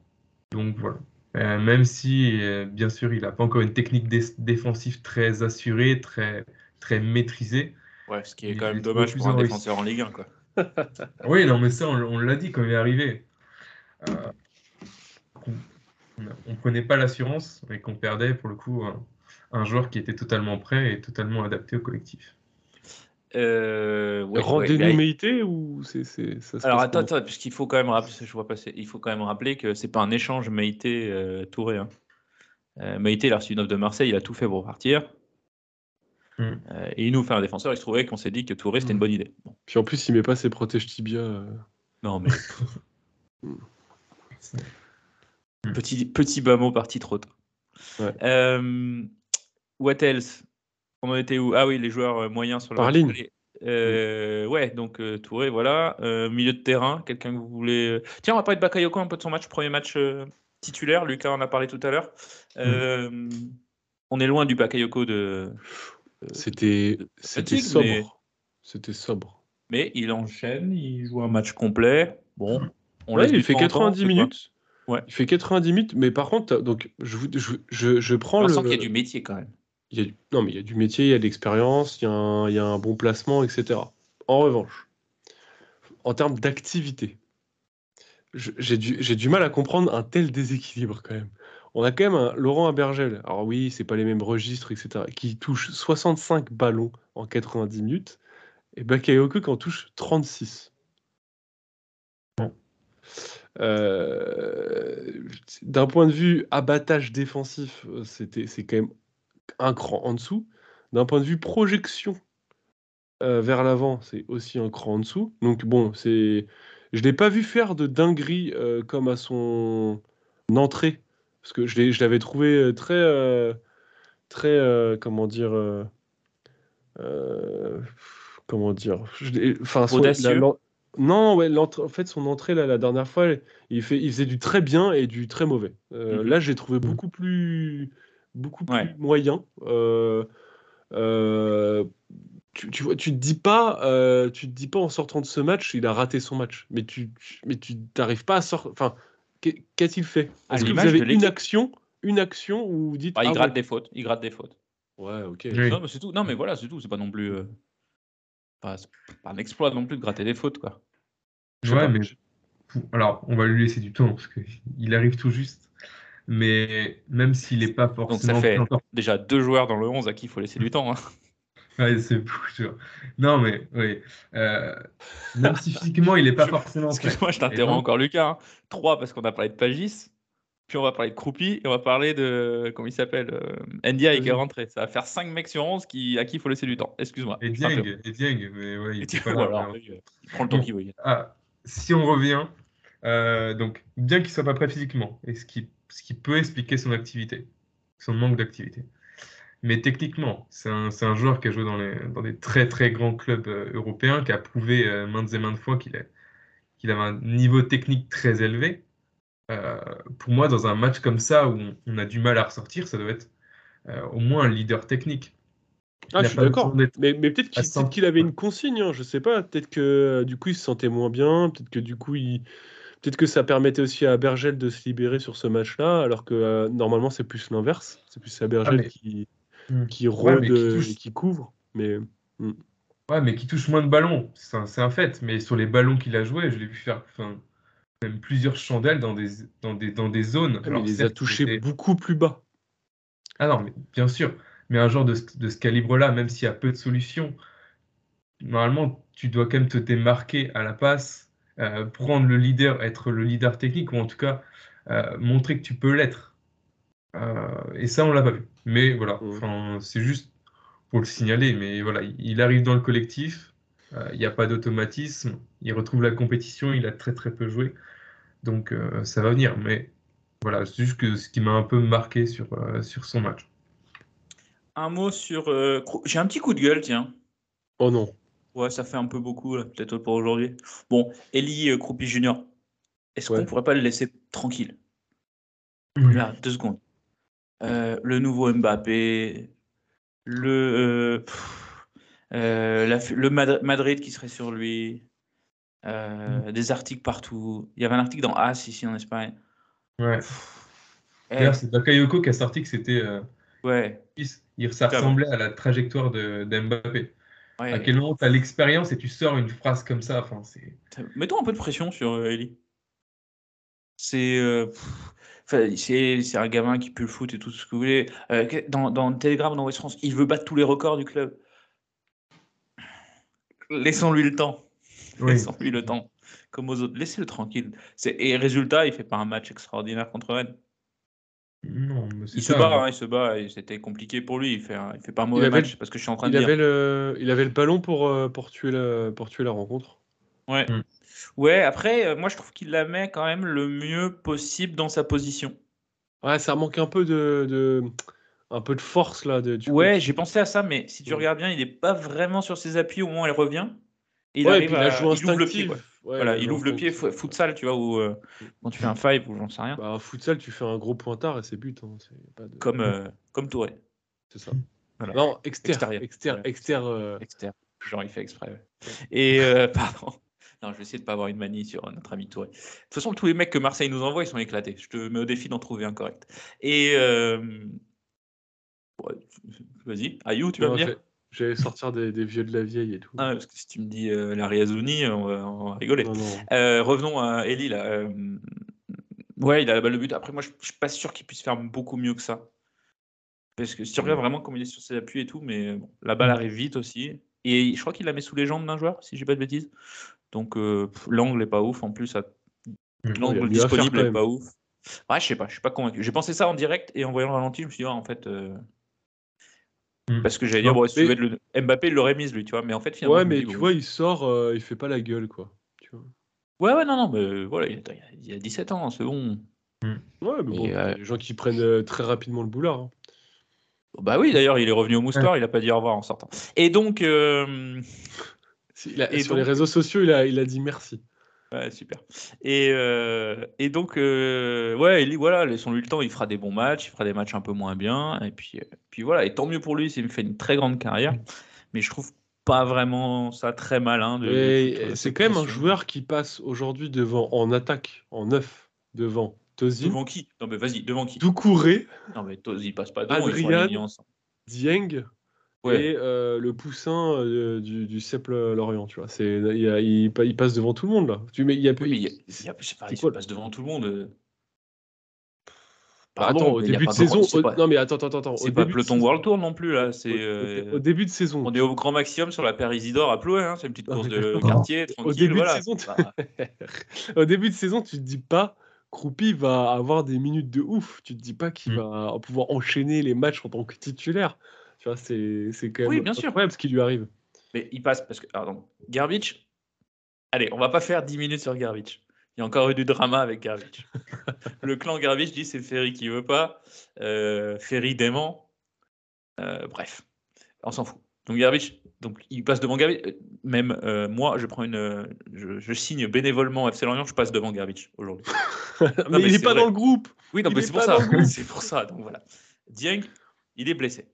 Donc voilà. Euh, même si, euh, bien sûr, il n'a pas encore une technique dé- défensive très assurée, très, très maîtrisée. Ouais, ce qui est quand même dommage pour un défenseur en Ligue 1. Quoi. Oui, non, mais ça, on, on l'a dit quand il est arrivé. Euh, qu'on- on ne prenait pas l'assurance et qu'on perdait, pour le coup, un, un joueur qui était totalement prêt et totalement adapté au collectif. Euh, ouais, Rendez-nous ouais, ou c'est, c'est- ça se Alors attends, attends, parce qu'il faut quand même rappeler, je vois passer, il faut quand même rappeler que c'est pas un échange Meïté euh, Touré. Hein. Euh, Meïté, il a reçu une offre de Marseille, il a tout fait pour partir. Mm. Euh, et il nous fait un défenseur, il se trouvait qu'on s'est dit que Touré c'était une Mm. bonne idée. Bon. Puis en plus, il met pas ses protèges tibia. euh. Non mais [laughs] petit petit bas mot parti trop tôt. Ouais. Euh, what else? On en était où? Ah oui, les joueurs moyens sur le Par ligne. Euh, Ouais, donc euh, Touré, voilà. Euh, milieu de terrain, quelqu'un que vous voulez. Tiens, on va parler de Bakayoko un peu de son match, premier match euh, titulaire. Lucas en a parlé tout à l'heure. Euh, On est loin du Bakayoko de. C'était, sobre. mais- C'était sobre. Mais il enchaîne, il joue un match complet. Bon, on Ouais, il fait temps au temps, 90 c'est quoi minutes. Ouais. Il fait 90 minutes, mais par contre, donc je, je, je, je prends On le. sent qu'il y a du métier quand même. il y a du- Non, mais il y a du métier, il y a de l'expérience, il y a un, il y a un bon placement, etc. En revanche, en termes d'activité, j'ai du, j'ai du mal à comprendre un tel déséquilibre quand même. On a quand même un Laurent Abergel. Alors oui, c'est pas les mêmes registres, etc. Qui touche 65 ballons en 90 minutes. Et Bakayoko qui en touche 36. Bon. Euh, D'un point de vue abattage défensif, c'était c'est quand même un cran en dessous. D'un point de vue projection euh, vers l'avant, c'est aussi un cran en dessous. Donc bon, c'est je l'ai pas vu faire de dinguerie euh, comme à son entrée parce que je l'avais trouvé euh, très, euh, très, euh, comment dire, comment dire, enfin, non, ouais, en fait, son entrée là, la dernière fois, il, fait, il faisait du très bien et du très mauvais. Mmh là, j'ai trouvé mmh. beaucoup plus, beaucoup plus moyen. tu, tu, vois, tu te dis pas, tu te dis pas en sortant de ce match, il a raté son match, mais tu, mais tu n'arrives pas à sortir. Enfin, Qu'a-t-il fait? Est-ce que vous avez une action, une action où vous dites ah, il ah gratte des fautes, il gratte des fautes. Ouais, ok. Non, mais c'est tout. Non, mais voilà, c'est tout. C'est pas non plus euh, pas, un exploit non plus de gratter des fautes, quoi. Ouais, mais alors on va lui laisser du temps parce qu'il arrive tout juste. Mais même s'il n'est pas forcément. Donc ça fait déjà deux joueurs dans le 11 à qui il faut laisser du temps. Hein. Ouais, c'est. Non, mais oui. Euh, même si physiquement, il n'est pas [laughs] forcément. Excuse-moi, je t'interromps encore, Lucas. Hein. Trois, parce qu'on a parlé de Pagis. Puis on va parler de Croupi et on va parler de. Comment il s'appelle euh, NDI qui est rentré. Ça va faire 5 mecs sur 11 qui, à qui il faut laisser du temps. Excuse-moi. Et Dieng, et Dieng, mais ouais, il, pas là, il prend le temps qu'il veut. Ah, si on revient, euh, donc bien qu'il soit pas prêt physiquement, et ce qui, ce qui peut expliquer son activité, son manque d'activité. Mais techniquement, c'est un, un, joueur qui a joué dans, les, dans, des très très grands clubs euh, européens, qui a prouvé euh, maintes et maintes fois qu'il qu'il avait un niveau technique très élevé. Euh, pour moi, dans un match comme ça où on, a du mal à ressortir, ça doit être au moins un leader technique. Ah, je suis d'accord. Mais, mais peut-être qu'il avait une consigne, hein, je sais pas. Peut-être que du coup il se sentait moins bien. Peut-être que du coup il. Peut-être que ça permettait aussi à Bergel de se libérer sur ce match-là, alors que normalement c'est plus l'inverse. C'est plus à Bergel ah, qui, Mmh. qui rôde et qui couvre. Mais, mmh. Ouais, mais qui touche moins de ballons, c'est un, fait. Mais sur les ballons qu'il a joué, je l'ai vu faire même plusieurs chandelles dans des, dans des, dans des zones. il les a touchés beaucoup plus bas. Ah non, mais bien sûr. Mais un genre de, de ce calibre-là, même s'il y a peu de solutions, normalement, tu dois quand même te démarquer à la passe, euh, prendre le leader, être le leader technique, ou en tout cas euh, montrer que tu peux l'être. Euh, et ça, on l'a pas vu. Mais voilà, mmh. c'est juste pour le signaler. Mais voilà, il arrive dans le collectif, euh, il n'y a pas d'automatisme, il retrouve la compétition, il a très très peu joué. Donc euh, ça va venir. Mais voilà, c'est juste que ce qui m'a un peu marqué sur, sur son match. Un mot sur. J'ai un petit coup de gueule, tiens. Oh non. Ouais, ça fait un peu beaucoup, peut-être pour aujourd'hui. Bon, Eli Croupi Junior, est-ce qu'on pourrait pas le laisser tranquille? Là, deux secondes. Euh, le nouveau Mbappé, le, euh, euh, le Madrid qui serait sur lui, mm. des articles partout. Il y avait un article dans As ici en Espagne. Ouais. D'ailleurs, c'est Bakayoko qui a sorti que c'était. ouais. Il, ça ressemblait à la trajectoire de. À quel moment tu as l'expérience et tu sors une phrase comme ça enfin, Mettons un peu de pression sur Eli. C'est c'est un gamin qui peut le foot et tout ce que vous voulez. Euh, dans, dans Telegram, dans West France, il veut battre tous les records du club. Laissons-lui le temps. Laissons-lui le temps. Comme aux autres. Laissez-le tranquille. Et résultat, il fait pas un match extraordinaire contre Rennes. Non, il, se bat, hein, il se bat, c'était compliqué pour lui. Il fait, il fait pas un mauvais match parce que je suis en train il de avait Le, il avait le ballon pour, euh, pour, tuer, la, pour tuer la rencontre. Ouais. Mm. Ouais, après, euh, moi je trouve qu'il la met quand même le mieux possible dans sa position. Ouais, ça manque un peu de, un peu de force là. De, ouais, j'ai pensé à ça, mais si tu regardes bien, il n'est pas vraiment sur ses appuis au moment où elle revient. il ouais, à, il, ouvre le pied. voilà, il ouvre le pied, futsal, tu vois, ou euh, quand tu fais un five ou j'en sais rien. Bah, futsal, tu fais un gros pointard et c'est but. Hein, comme, euh, comme Touré. C'est ça. Non, extérieur. Extérieur. Extérieur. Genre, il fait exprès. Et, [laughs] pardon. Non, je vais essayer de pas avoir une manie sur notre ami Touré. De toute façon, tous les mecs que Marseille nous envoie, ils sont éclatés. Je te mets au défi d'en trouver un correct. Et euh... vas-y, Ayou, tu vas me dire J'allais sortir des, vieux de la vieille et tout. Ah, parce que si tu me dis euh, la Riazouni, on va, rigoler. Euh, revenons à Eli. Là. Euh, Ouais, il a la balle de but. Après, moi, je je suis pas sûr qu'il puisse faire beaucoup mieux que ça. Parce que si tu regardes vraiment comme il est sur ses appuis et tout, mais bon, la balle arrive vite aussi. Et je crois qu'il la met sous les jambes d'un joueur, si j'ai pas de bêtises. Donc euh, l'angle est pas ouf. En plus, ça- a l'angle disponible quand est même. pas ouf. Ouais, je sais pas, je suis pas convaincu. J'ai pensé ça en direct et en voyant le ralenti, je me suis dit, ah, en fait. euh, Mm. Parce que j'allais dire, bon, si mais- le... Mbappé, il l'aurait mise, lui, tu vois. Mais en fait, finalement. Ouais, mais dis, tu bon, vois, il sort, euh, il fait pas la gueule, quoi. Tu vois. Ouais, ouais, non, non, mais voilà, il a, il a 17 ans, c'est bon. Ouais, mais bon, Et, euh, des gens qui prennent euh, très rapidement le boulard. hein. Bah oui, d'ailleurs, il est revenu au moustoir, il a pas dit au revoir en sortant. Et donc. euh, il a- Et sur les réseaux sociaux, il a, il a dit merci. Ouais, super. Et, euh, et donc, euh, ouais, il voilà, laissons-lui le temps, il fera des bons matchs, il fera des matchs un peu moins bien. Et puis, euh, puis voilà, et tant mieux pour lui, me fait une très grande carrière. Mais je trouve pas vraiment ça très malin. De, c'est quand même un joueur qui passe aujourd'hui devant en attaque, en neuf, devant Tozin, Devant qui? Non, mais vas-y, devant qui? Doucouré, Non, mais Toz, il passe pas devant, ils sont Adrian. Dieng Ouais. et euh, le poussin euh, du, du CEP Lorient. Tu vois, c'est il, y a- il pa- il passe devant tout le monde là. Tu mais il y a Oui, mais il y a- il y a- je sais pas, c'est il se quoi passe devant tout le monde. euh. Bah, Pardon, attends, au début de saison, c'est au- pas- non mais attends, attends, attends. au C'est pas de peloton World Tour non plus, là. C'est, au- euh, au début de saison. On est au grand maximum sur la paire Isidore à Ploué, hein, c'est une petite Non, course de quartier, Au tranquille, début voilà. de saison, tu- Bah, [laughs] au début de saison, tu te dis pas Croupi va avoir des minutes de ouf. Tu te dis pas qu'il Mm. va pouvoir enchaîner les matchs en tant que titulaire. Tu vois, c'est c'est quand même Oui, bien sûr. incroyable ce qui lui arrive. mais il passe parce que. Pardon. Garbage. Allez, on va pas faire 10 minutes sur Garbage. Il y a encore eu du drama avec Garbage. [laughs] Le clan Garbage dit c'est Ferry qui veut pas. Euh, Ferry dément. Euh, bref, on s'en fout. Donc Garbage, donc il passe devant Garbage. Euh, Même euh, moi, je prends une, je, je signe bénévolement FC Lorient, je passe devant Garbage aujourd'hui. [laughs] mais, mais il est c'est pas vrai. dans le groupe. Oui, non, Il mais est c'est pour ça. [laughs] C'est pour ça. Donc voilà. Dieng, il est blessé.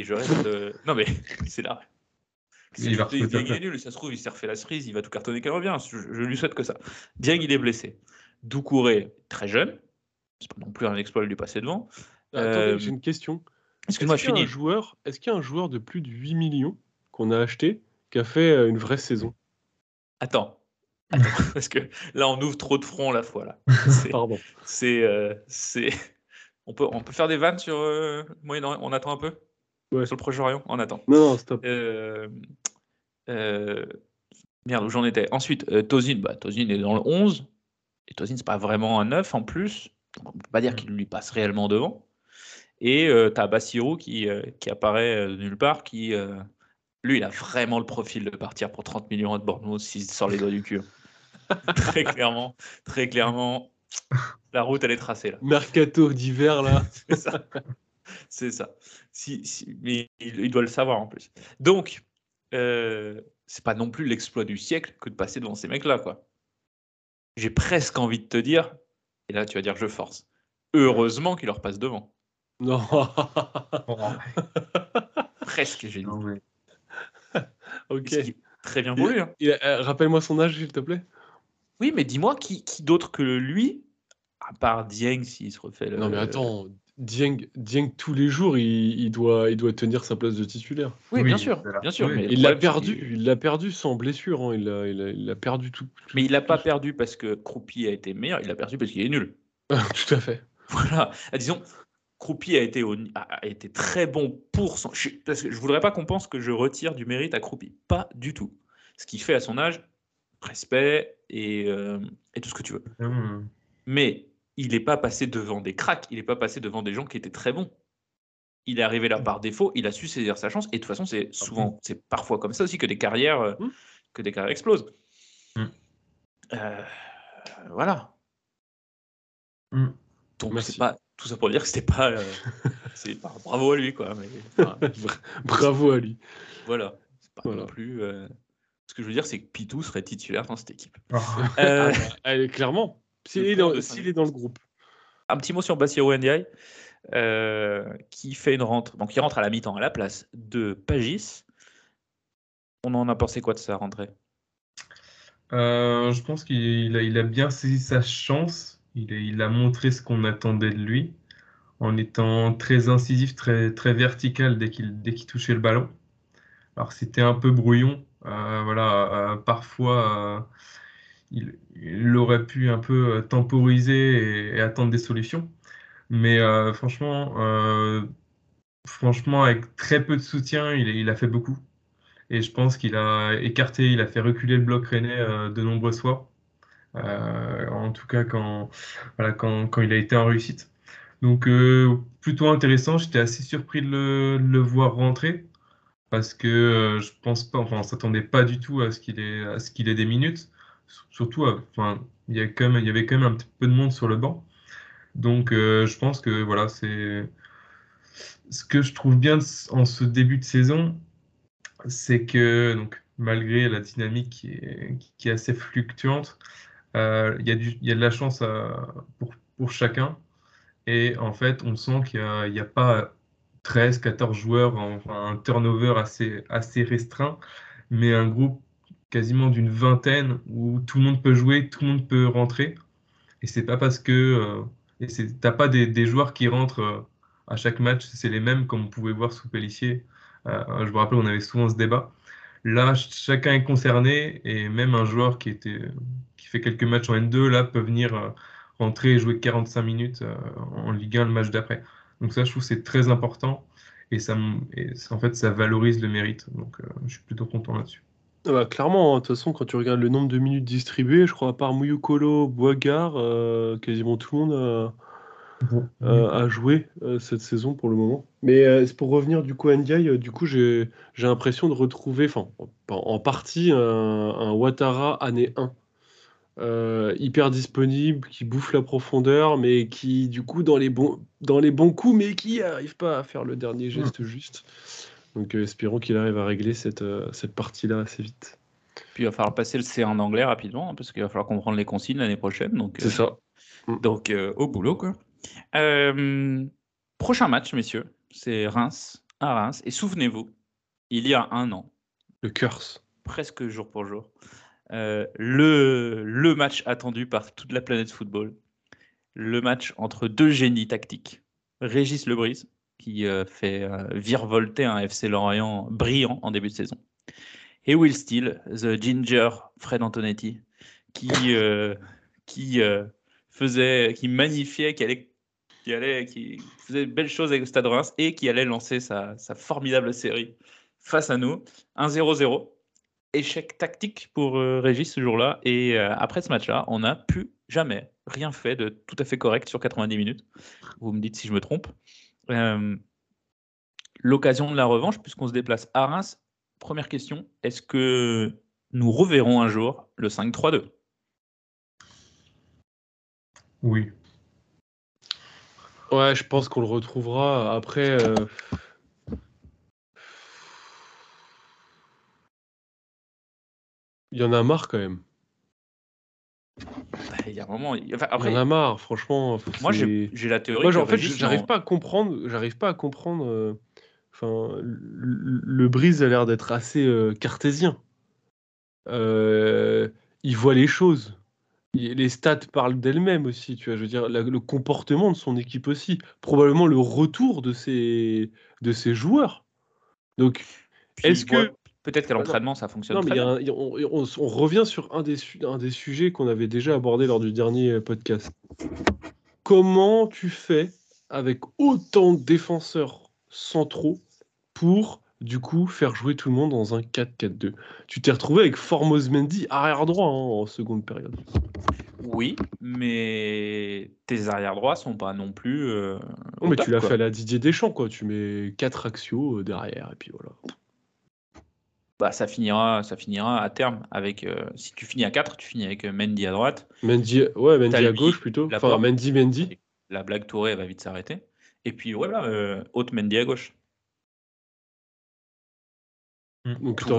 Et je reste. euh, Non, mais [laughs] c'est là. Il va est nul, ça se trouve, il s'est refait la cerise, il va tout cartonner quand il revient. Je, je lui souhaite que ça. Dieng, il est blessé. Doucouré, très jeune. C'est pas non plus un exploit de lui passer devant. Attendez, Euh, j'ai une question. Excuse-moi, Est-ce je qu'il y a un joueur, est-ce qu'il y a un joueur de plus de 8 millions qu'on a acheté qui a fait euh, une vraie saison? Attends. [laughs] Attends, parce que là, on ouvre trop de fronts à la fois. Là. [laughs] C'est- Pardon. C'est. euh, c'est- on, peut, on peut faire des vannes sur euh, Moyen-Orient? On attend un peu? Ouais. Sur le Proche-Orient On attend. Non, non, stop. Euh, euh, merde, où j'en étais. Ensuite, euh, Tozin, bah, Tozin est dans le 11. Et Tozin, c'est pas vraiment un 9 en plus. Donc on peut pas dire qu'il lui passe réellement devant. Et tu as Bassirou qui, euh, qui apparaît euh, de nulle part, qui, euh, lui, il a vraiment le profil de partir pour 30 millions de Bournemouth s'il sort les doigts du cul. [laughs] très clairement, très clairement, la route, elle est tracée là. Mercato d'hiver là. [laughs] C'est ça. C'est ça. Si, si- mais il, il doit le savoir en plus. Donc, euh, c'est pas non plus l'exploit du siècle que de passer devant ces mecs-là, quoi. J'ai presque envie de te dire, et là tu vas dire je force. Heureusement qu'il leur passe devant. Non. [laughs] Presque, j'ai dit. Non, mais- [laughs] ok. Très bien pour lui. hein. Euh, Rappelle-moi son âge, s'il te plaît. Oui, mais dis-moi qui, qui d'autre que lui, à part Dieng s'il se refait le. Non, mais attends, Dieng, Dieng, tous les jours, il, il doit, il doit tenir sa place de titulaire. Oui, Oui, bien sûr, bien sûr. Oui. mais le Il l'a perdu, il l'a perdu sans blessure. hein, Il l'a il a, il a perdu tout. Mais il l'a pas perdu parce que Croupi a été meilleur, il l'a perdu parce qu'il est nul. [laughs] tout à fait. Voilà. Ah, Disons, Croupi a été, au- a, été très bon pour son. Je, parce que je voudrais pas qu'on pense que je retire du mérite à Croupi. Pas du tout. Ce qu'il fait à son âge, respect et, euh, et tout ce que tu veux. Hum. Mais il n'est pas passé devant des cracks, il n'est pas passé devant des gens qui étaient très bons. Il est arrivé là par défaut, il a su saisir sa chance, et de toute façon, c'est souvent, c'est parfois comme ça aussi que des carrières, euh, Mm. que des carrières explosent. Mm. Euh, voilà. Mm. Donc Merci. c'est pas tout ça pour dire que c'était pas, euh, [laughs] pas bravo à lui quoi. Mais enfin, [laughs] Bravo à lui. voilà, c'est pas Voilà. non plus. euh, Ce que je veux dire, c'est que Pitou serait titulaire dans cette équipe. Ah. Euh, [laughs] Ah clairement. S'il est, dans- est le groupe. Un petit mot sur Bassirou Ndiaye, euh, qui fait une rentre, donc il rentre à la mi-temps à la place de Pagis. On en a pensé quoi de sa rentrée Euh, je pense qu'il a, il a bien saisi sa chance. Il a, il a montré ce qu'on attendait de lui en étant très incisif, très, très vertical dès qu'il touchait le ballon. Alors c'était un peu brouillon. Euh, voilà, euh, parfois euh, il, il, aurait pu un peu temporiser et, attendre des solutions. Mais franchement, franchement, avec très peu de soutien, il, a fait beaucoup. Et je pense qu'il a écarté, il a fait reculer le bloc rennais de nombreuses fois. en tout cas, quand, voilà, quand, quand, il a été en réussite. Donc, plutôt intéressant. J'étais assez surpris de le, voir rentrer parce que euh, je pense pas, enfin, on s'attendait pas du tout à ce qu'il ait, à ce qu'il ait des minutes. Surtout, euh, enfin, il y a quand même, il y avait quand même un petit peu de monde sur le banc. Donc, euh, je pense que voilà, c'est ce que je trouve bien en ce début de saison, c'est que donc malgré la dynamique qui est, qui est assez fluctuante, il y, a du, il y a de la chance pour, pour chacun. Et en fait, on sent qu'il n'y a, a, pas 13, 14 joueurs, enfin, un turnover assez, assez restreint, mais un groupe quasiment d'une vingtaine où tout le monde peut jouer, tout le monde peut rentrer. Et c'est pas parce que euh, t'as pas des, joueurs qui rentrent euh, à chaque match, c'est les mêmes comme on pouvait voir sous Pellissier. Euh, je me rappelle, on avait souvent ce débat. Là, chacun est concerné et même un joueur qui était qui fait quelques matchs en N2 là peut venir rentrer et jouer 45 minutes en Ligue 1 le match d'après. Donc ça, je trouve c'est très important et ça, en fait, ça valorise le mérite. Donc je suis plutôt content là-dessus. Ah bah, clairement, hein. de toute façon, quand tu regardes le nombre de minutes distribuées, je crois à part Mouyukolo, Boigard, euh, quasiment tout le monde a, joué euh, cette saison pour le moment. Mais pour revenir du coup à Ndiaye, du coup j'ai l'impression de retrouver, enfin en partie, un, un Ouattara année 1. Euh, hyper disponible, qui bouffe la profondeur, mais qui, du coup, dans les bons, dans les bons coups, mais qui n'arrive pas à faire le dernier mmh. geste juste. Donc, euh, espérons qu'il arrive à régler cette, euh, cette partie-là assez vite. Puis il va falloir passer le C en anglais rapidement, hein, parce qu'il va falloir comprendre les consignes l'année prochaine. Donc, C'est ça. Mmh. Donc, au boulot, quoi. prochain match, messieurs, c'est Reims à Reims. Et souvenez-vous, il y a un an. Le curse. Presque jour pour jour. Euh, le, le match attendu par toute la planète football. Le match entre deux génies tactiques. Régis Lebris, qui euh, fait euh, virevolter un FC Lorient brillant en début de saison. Et Will Steele, The Ginger Fred Antonetti, qui, qui faisait, qui magnifiait, qui allait, qui allait, qui faisait de belles choses avec le Stade Reims et qui allait lancer sa, formidable série face à nous. 1-0-0 échec tactique pour euh, Régis ce jour-là. Et euh, après ce match-là, on n'a plus jamais rien fait de tout à fait correct sur 90 minutes. Vous me dites si je me trompe. Euh, l'occasion de la revanche, puisqu'on se déplace à Reims. Première question, est-ce que nous reverrons un jour le 5-3-2 Oui. Ouais, je pense qu'on le retrouvera. Après, Il y en a marre quand même. Bah, il y a un moment. il y en a marre, franchement. Moi, j'ai la théorie. Moi, en fait, j'arrive pas à comprendre. J'arrive pas à comprendre. Euh, enfin, le, Brise a l'air d'être assez euh, cartésien. Euh, il voit les choses. Les stats parlent d'elles-mêmes aussi, tu vois. Je veux dire, le comportement de son équipe aussi. Probablement le retour de ses, de ses joueurs. Donc, est-ce que Peut-être qu'à l'entraînement, ça fonctionne non, mais très on, revient sur un des, un des sujets qu'on avait déjà abordé lors du dernier euh, podcast. Comment tu fais avec autant de défenseurs centraux pour, du coup, faire jouer tout le monde dans un 4-4-2 Tu t'es retrouvé avec Formos Mendy arrière droit hein, en seconde période. Oui, mais tes arrière droits sont pas non plus. Euh, non, mais tu l'as fait à la Didier Deschamps, quoi. Tu mets quatre axios euh, derrière, et puis voilà bah, ça, finira, ça finira à terme avec. Euh, si tu finis à 4, tu finis avec euh, Mendy à droite. Mendy, ouais, Mendy à gauche plutôt. Enfin, Mendy, Mendy. La blague Touré va vite s'arrêter. Et puis voilà, euh, haute Mendy à gauche. Hmm. Donc tu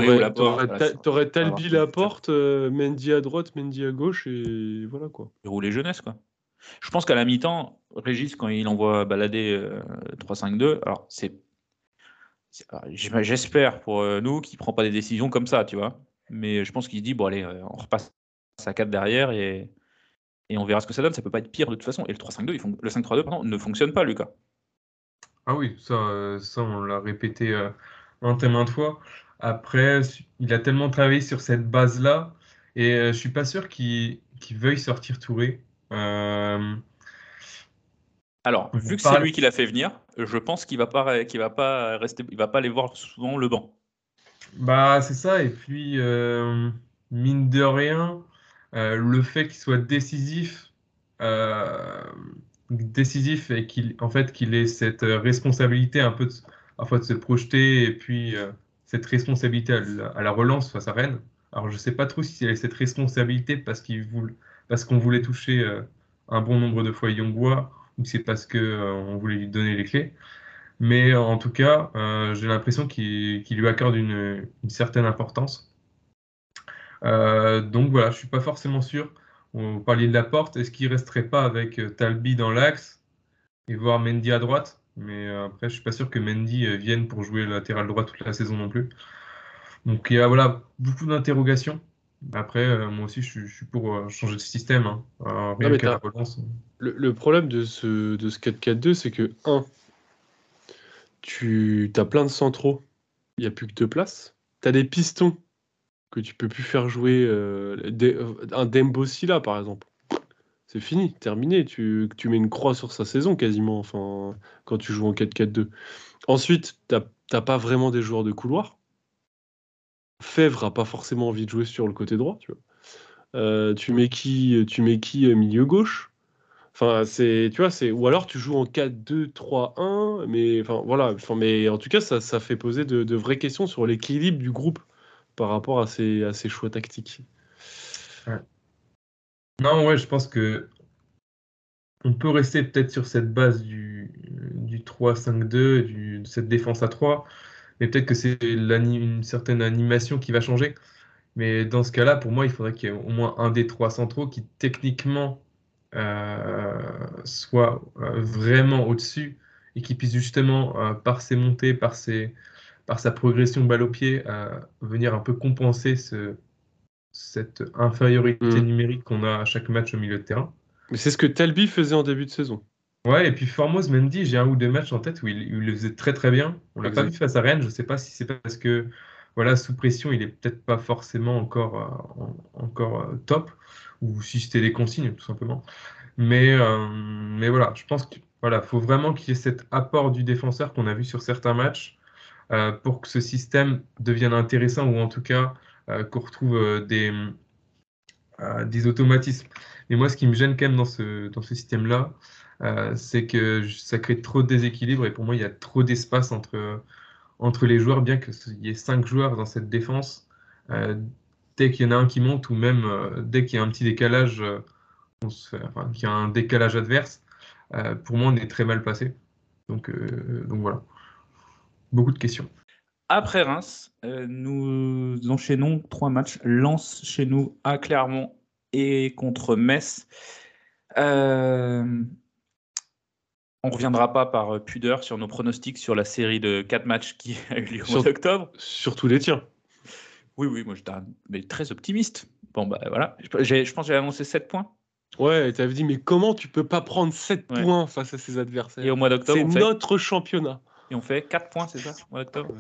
aurais Talbi la porte, Mendy à droite, Mendy à gauche et voilà quoi. Et rouler jeunesse quoi. Je pense qu'à la mi-temps, Régis, quand il envoie balader 3-5-2, alors c'est J'espère pour euh, nous qu'il ne prend pas des décisions comme ça, tu vois. Mais je pense qu'il se dit, bon, allez, euh, on repasse à 4 derrière et, et on verra ce que ça donne. Ça peut pas être pire de toute façon. Et le 3-5-2, le 5-3-2, pardon, ne fonctionne pas, Lucas. Ah oui, ça, euh, ça on l'a répété euh, maintes et fois. Après, il a tellement travaillé sur cette base-là Et euh, je suis pas sûr qu'il qu'il veuille sortir Touré. Euh, Alors, vu que c'est lui qui l'a fait venir, je pense qu'il va pas, qu'il va pas rester, il va pas aller voir souvent le banc. Bah, c'est ça. Et puis, euh, mine de rien, le fait qu'il soit décisif, décisif et qu'il, en fait, qu'il ait cette responsabilité un peu de, parfois de se projeter et puis cette responsabilité à la, relance face à Rennes. Alors, je ne sais pas trop si c'est cette responsabilité parce qu'il voulait, parce qu'on voulait toucher euh, un bon nombre de fois Yongbois c'est parce qu'on euh, voulait lui donner les clés. Mais en tout cas, euh, j'ai l'impression qu'il lui accorde une, certaine importance. donc voilà, je ne suis pas forcément sûr. On parlait de la porte. Est-ce qu'il resterait pas avec Talbi dans l'axe et voir Mendy à droite? Mais après, je ne suis pas sûr que Mendy vienne pour jouer latéral droit toute la saison non plus. Donc il y a voilà, beaucoup d'interrogations. Après, euh, moi aussi, je, suis pour euh, changer de système. Hein. Euh, le, problème de ce, de ce 4-4-2, c'est que, 1, tu as plein de centraux, il n'y a plus que deux places. Tu as des pistons que tu peux plus faire jouer. un Dembo là, par exemple. C'est fini, terminé. Tu, tu mets une croix sur sa saison quasiment, enfin, quand tu joues en 4-4-2. Ensuite, tu n'as pas vraiment des joueurs de couloir. Fèvre a pas forcément envie de jouer sur le côté droit, tu vois. Euh, tu mets qui, tu mets qui euh, milieu gauche? Enfin, c'est, tu vois, c'est ou alors tu joues en 4-2-3-1, mais enfin voilà, enfin, mais en tout cas, ça, ça fait poser de, vraies questions sur l'équilibre du groupe par rapport à ces, à ces choix tactiques. Non, ouais, je pense que on peut rester peut-être sur cette base du, du 3-5-2, de cette défense à 3 mais peut-être que c'est une certaine animation qui va changer. Mais dans ce cas-là, pour moi, il faudrait qu'il y ait au moins un des trois centraux qui techniquement euh, soit euh, vraiment au-dessus et qui puisse justement, euh, par ses montées, par, ses, par sa progression balle au pied, venir un peu compenser ce, cette infériorité mm. numérique qu'on a à chaque match au milieu de terrain. Mais c'est ce que Talbi faisait en début de saison. Ouais, et puis Formose Mendy, j'ai un ou deux matchs en tête où il, le faisait très très bien. On l'a pas vu face à Rennes, je sais pas si c'est parce que voilà, sous pression, il est peut-être pas forcément encore, euh, encore euh, top, ou si c'était des consignes, tout simplement. Mais, euh, mais voilà, je pense qu'il voilà, faut vraiment qu'il y ait cet apport du défenseur qu'on a vu sur certains matchs pour que ce système devienne intéressant, ou en tout cas qu'on retrouve des, des automatismes. Et moi, ce qui me gêne quand même dans ce, dans ce système-là, euh, c'est que ça crée trop de déséquilibre et pour moi, il y a trop d'espace entre, entre les joueurs, bien qu'il y ait cinq joueurs dans cette défense. Euh, dès qu'il y en a un qui monte ou même euh, dès qu'il y a un petit décalage, on a un décalage adverse, pour moi, on est très mal passé. Donc, donc voilà. Beaucoup de questions. Après Reims, nous enchaînons trois matchs. Lance chez nous à Clermont et contre Metz. Euh, on ne reviendra pas par euh, pudeur sur nos pronostics sur la série de 4 matchs qui [laughs] a eu lieu au mois d'octobre. Surtout les tiens. Oui, oui, moi j'étais très optimiste. Bon, bah voilà, je, je pense que j'ai annoncé 7 points. Ouais, tu avais dit, mais comment tu peux pas prendre 7 points face à ces adversaires? Et au mois d'octobre, c'est notre championnat. Et on fait 4 points, c'est ça, au mois d'octobre?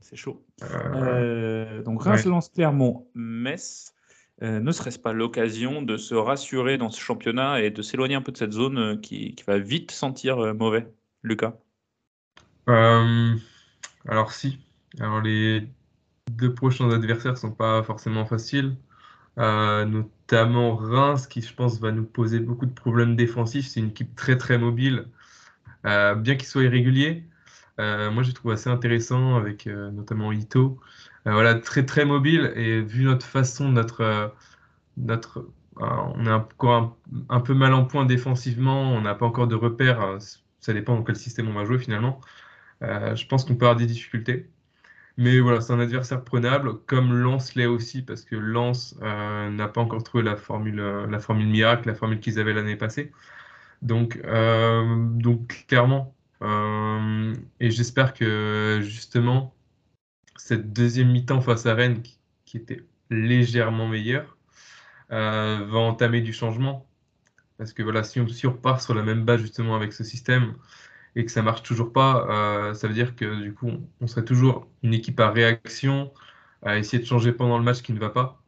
C'est chaud. Euh, donc Reims, Lens, Clermont, Metz. Euh, ne serait-ce pas l'occasion de se rassurer dans ce championnat et de s'éloigner un peu de cette zone euh, qui, va vite sentir euh, mauvais Lucas? Alors si. Alors les deux prochains adversaires sont pas forcément faciles. notamment Reims qui je pense va nous poser beaucoup de problèmes défensifs. C'est une équipe très très mobile. bien qu'il soit irrégulier, moi j'ai trouvé assez intéressant avec notamment Ito. Euh, voilà, très très mobile et vu notre façon, notre, euh, notre, euh, on est encore un, peu mal en point défensivement, on n'a pas encore de repères, ça dépend dans quel système on va jouer finalement. je pense qu'on peut avoir des difficultés. Mais voilà, c'est un adversaire prenable, comme Lens l'est aussi, parce que Lens n'a pas encore trouvé la formule, la formule miracle, la formule qu'ils avaient l'année passée. Donc, donc clairement, et j'espère que justement, cette deuxième mi-temps face à Rennes, qui, était légèrement meilleure, euh, va entamer du changement. Parce que voilà, si on, si repart sur la même base justement avec ce système et que ça marche toujours pas, euh, ça veut dire que du coup, on serait toujours une équipe à réaction, à essayer de changer pendant le match qui ne va pas.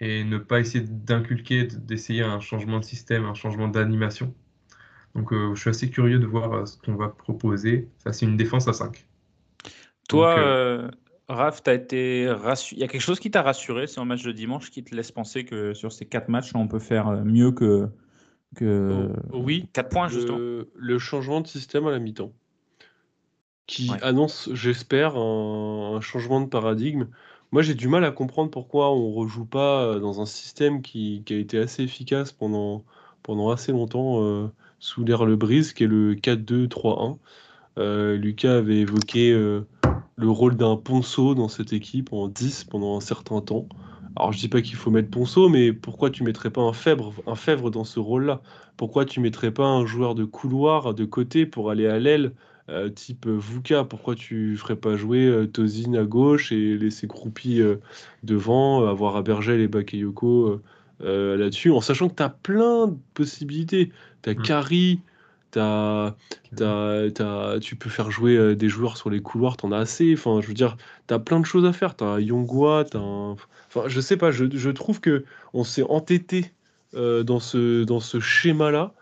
et ne pas essayer d'inculquer, d'essayer un changement de système, un changement d'animation. Donc euh, je suis assez curieux de voir ce qu'on va proposer. Ça, c'est une défense à 5. Toi, Donc, euh, Raph, t'as été rassu- Il y a quelque chose qui t'a rassuré sur le match de dimanche qui te laisse penser que sur ces quatre matchs, on peut faire euh, mieux que, que Oh, oui, 4 points, justement. le, le changement de système à la mi-temps, qui Ouais. annonce, j'espère, un, un changement de paradigme. Moi, j'ai du mal à comprendre pourquoi on rejoue pas euh, dans un système qui, qui a été assez efficace pendant, pendant assez longtemps euh, sous l'ère Le Brise, qui est le 4-2-3-1. Euh, Lucas avait évoqué euh, le rôle d'un Ponceau dans cette équipe en 10 pendant un certain temps. Alors, je dis pas qu'il faut mettre Ponceau, mais pourquoi tu mettrais pas un Fèvre, un Fèvre dans ce rôle-là? Pourquoi tu mettrais pas un joueur de couloir de côté pour aller à l'aile, euh, type euh, Vuka? Pourquoi tu ferais pas jouer euh, Tozin à gauche et laisser Croupi euh, devant, avoir Abergel et Bakayoko là-dessus, en sachant que tu as plein de possibilités. Tu as Mm. Kari, t'as, t'as- t'as- tu peux faire jouer euh, des joueurs sur les couloirs, tu en as assez. Enfin, je veux dire, tu as plein de choses à faire. Tu as un Yongwa, tu un... Enfin, je sais pas, je, je trouve que on s'est entêté euh, dans ce, dans ce schéma-là,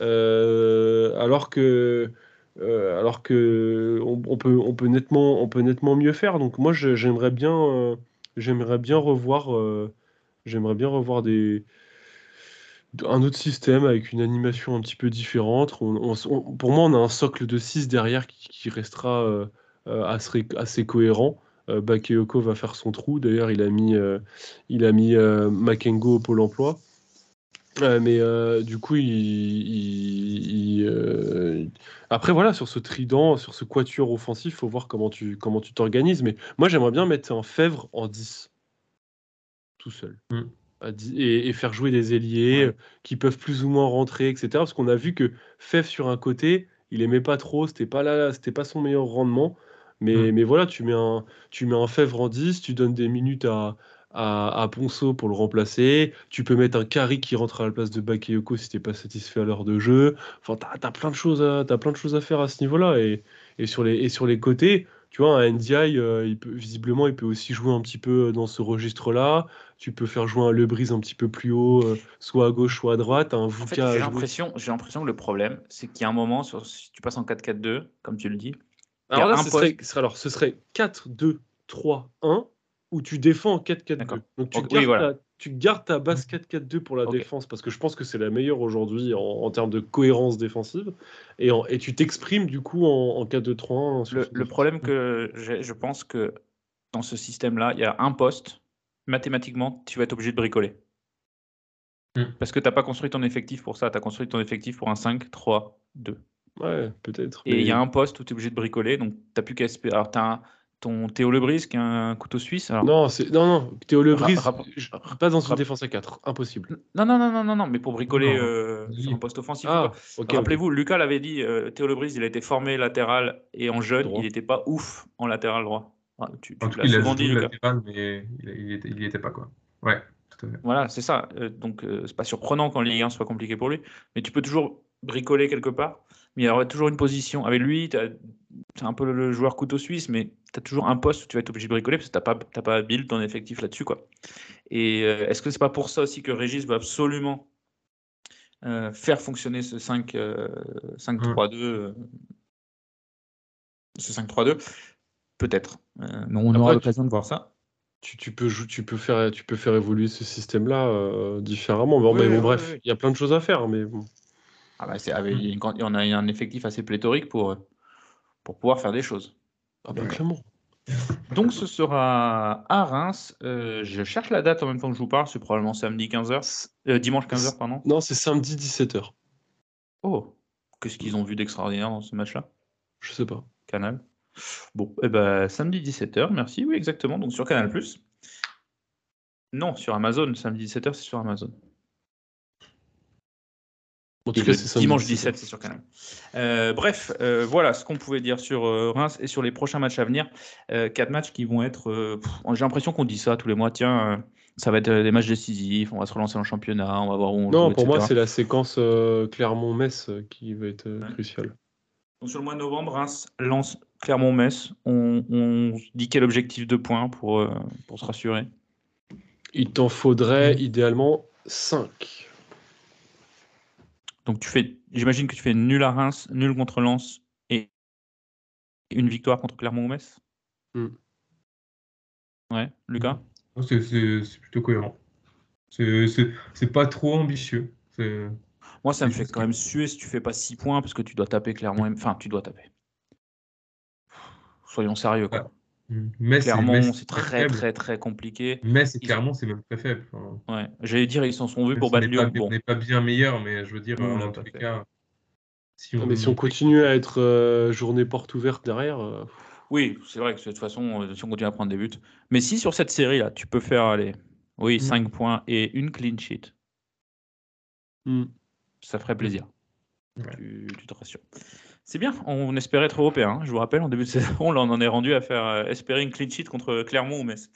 euh, alors que, euh, alors que on, on peut, on, peut nettement, on peut nettement mieux faire. Donc moi, je- j'aimerais bien, euh, j'aimerais bien revoir, euh, j'aimerais bien revoir des, un autre système avec une animation un petit peu différente. Pour moi, on a un socle de 6 derrière qui, restera euh, euh, assez, cohérent. Euh, Bakayoko va faire son trou. D'ailleurs, il a mis, euh, il a mis Makengo au Pôle emploi. Mais du coup, il, après, voilà, sur ce trident, sur ce quatuor offensif, faut voir comment tu comment tu t'organises. Mais moi, j'aimerais bien mettre un Fèvre en 10, tout seul. Mm. À 10 et, et faire jouer des ailiers Ouais. euh, qui peuvent plus ou moins rentrer, etc. Parce qu'on a vu que Fèvre sur un côté, il aimait pas trop, c'était pas là, c'était pas son meilleur rendement. Mais, Mm. mais voilà, tu mets un, tu mets un Fèvre en 10, tu donnes des minutes à, à, à Ponceau pour le remplacer. Tu peux mettre un Carry qui rentre à la place de Bakayoko si t'es pas satisfait à l'heure de jeu. Enfin, t'as, as plein de choses à, t'as plein de choses à faire à ce niveau-là. Et, et, sur les, et sur les côtés, tu vois, un NDI, euh, il peut, visiblement, il peut aussi jouer un petit peu dans ce registre-là. Tu peux faire jouer un Lebris un petit peu plus haut, euh, soit à gauche, soit à droite. Un En fait, Vuka à j'ai l'impression, j'ai l'impression que le problème, c'est qu'il y a un moment, sur, si tu passes en 4-4-2, comme tu le dis, Alors là, ce poste- serait, alors, ce serait 4-2-3-1 où tu défends en 4-4-2. D'accord. Donc tu oui, gardes, voilà. Tu gardes ta base 4-4-2 pour la Ok. défense parce que je pense que c'est la meilleure aujourd'hui en, en termes de cohérence défensive. Et, en- et tu t'exprimes du coup en, en 4-2-3-1. sur Le, le problème que j'ai, je pense que dans ce système-là, il y a un poste, mathématiquement, tu vas être obligé de bricoler. Mm. Parce que tu n'as pas construit ton effectif pour ça, tu as construit ton effectif pour un 5-3-2. Ouais, peut-être. Et il y a un poste où tu es obligé de bricoler, donc tu n'as plus qu'à espérer. Alors, tu as ton Théo Lebris qui a un couteau suisse. Alors... Non, non, non, Théo Lebris, pas dans une défense à 4. Impossible. Non, non, non, non, non, non, mais pour bricoler euh, Oui. sur un poste offensif. Ah, quoi. ok. ok. Rappelez-vous, Lucas l'avait dit, euh, Théo Lebris, il a été formé latéral et en jeune, Droit. il n'était pas ouf en latéral droit. Ah, tu tu En tout l'as cas, il a souvent dit, latéral, mais il, il, était, pas, quoi. Ouais, tout à fait. Voilà, c'est ça. Euh, donc, euh, c'est pas surprenant qu'en Ligue 1 soit compliqué pour lui, mais tu peux toujours bricoler quelque part. Mais il y aura toujours une position. Avec lui, c'est un peu le, joueur couteau suisse, mais tu as toujours un poste où tu vas être obligé de bricoler parce que tu n'as pas, t'as pas build ton effectif là-dessus. quoi. Et euh, est-ce que c'est pas pour ça aussi que Régis va absolument euh, faire fonctionner ce 5, euh, 5-3-2 euh, ce 5-3-2 Peut-être. Euh, mais on Après, aura tu- l'occasion de voir ça. Tu, tu peux, tu, peux faire, tu peux faire évoluer ce système-là euh, différemment. Bon, Oui, mais bon, oui, bref, oui. il y a plein de choses à faire. Mais bon. Ah bah, c'est avec- il y a une grande- on a un effectif assez pléthorique pour, pour pouvoir faire des choses. Ah bah, clairement. Donc ce sera à Reims. Euh, je cherche la date en même temps que je vous parle. C'est probablement samedi 15h. Euh, dimanche 15h, pardon. Non, c'est samedi 17h. Oh, qu'est-ce qu'ils ont vu d'extraordinaire dans ce match-là? Je sais pas. Canal. Bon, eh ben, samedi 17h, merci. Oui, exactement. Donc sur Canal+. Non, sur Amazon. Samedi 17h, c'est sur Amazon. En tout cas, c'est dimanche 17h. 17, c'est sur Canal. Euh, bref, euh, voilà ce qu'on pouvait dire sur euh, Reims et sur les prochains matchs à venir. Euh, quatre matchs qui vont être. euh, J'ai l'impression qu'on dit ça tous les mois. Tiens, euh, ça va être des matchs décisifs. On va se relancer dans le championnat. On va voir où on Non, joue, pour moi, c'est la séquence euh, Clermont-Metz qui va être euh, Ouais. cruciale. Donc sur le mois de novembre, Reims lance Clermont-Metz. On, dit quel objectif de points pour, euh, pour se rassurer? Il t'en faudrait idéalement 5. Donc tu fais, j'imagine que tu fais nul à Reims, nul contre Lens et une victoire contre Clermont ou Metz. Mm. Ouais, Lucas? C'est plutôt cohérent. C'est- pas trop ambitieux. Moi, ça me fait quand même suer si tu fais pas 6 points parce que tu dois taper Clermont. et- Enfin, tu dois taper. Soyons sérieux, quoi. Mais Clermont, mais c'est très, très, très compliqué. Mais c'est clairement, c'est même très faible. Enfin, Ouais, j'allais dire, ils s'en sont vus pour battre Lyon. on n'est pas bien meilleur, mais je veux dire, dans tout cas, si on, mais si on continue à être euh, journée porte ouverte derrière, euh, oui, c'est vrai que de toute façon, euh, si on continue à prendre des buts. Mais si sur cette série-là, tu peux faire, allez, oui, Mm. 5 points et une clean sheet, hmm. ça ferait plaisir. Ouais. Tu, tu te rassures. C'est bien, on espérait être européen. hein. Je vous rappelle, en début de [laughs] saison, là, on en est rendu à faire euh, espérer une clean sheet contre Clermont ou Metz.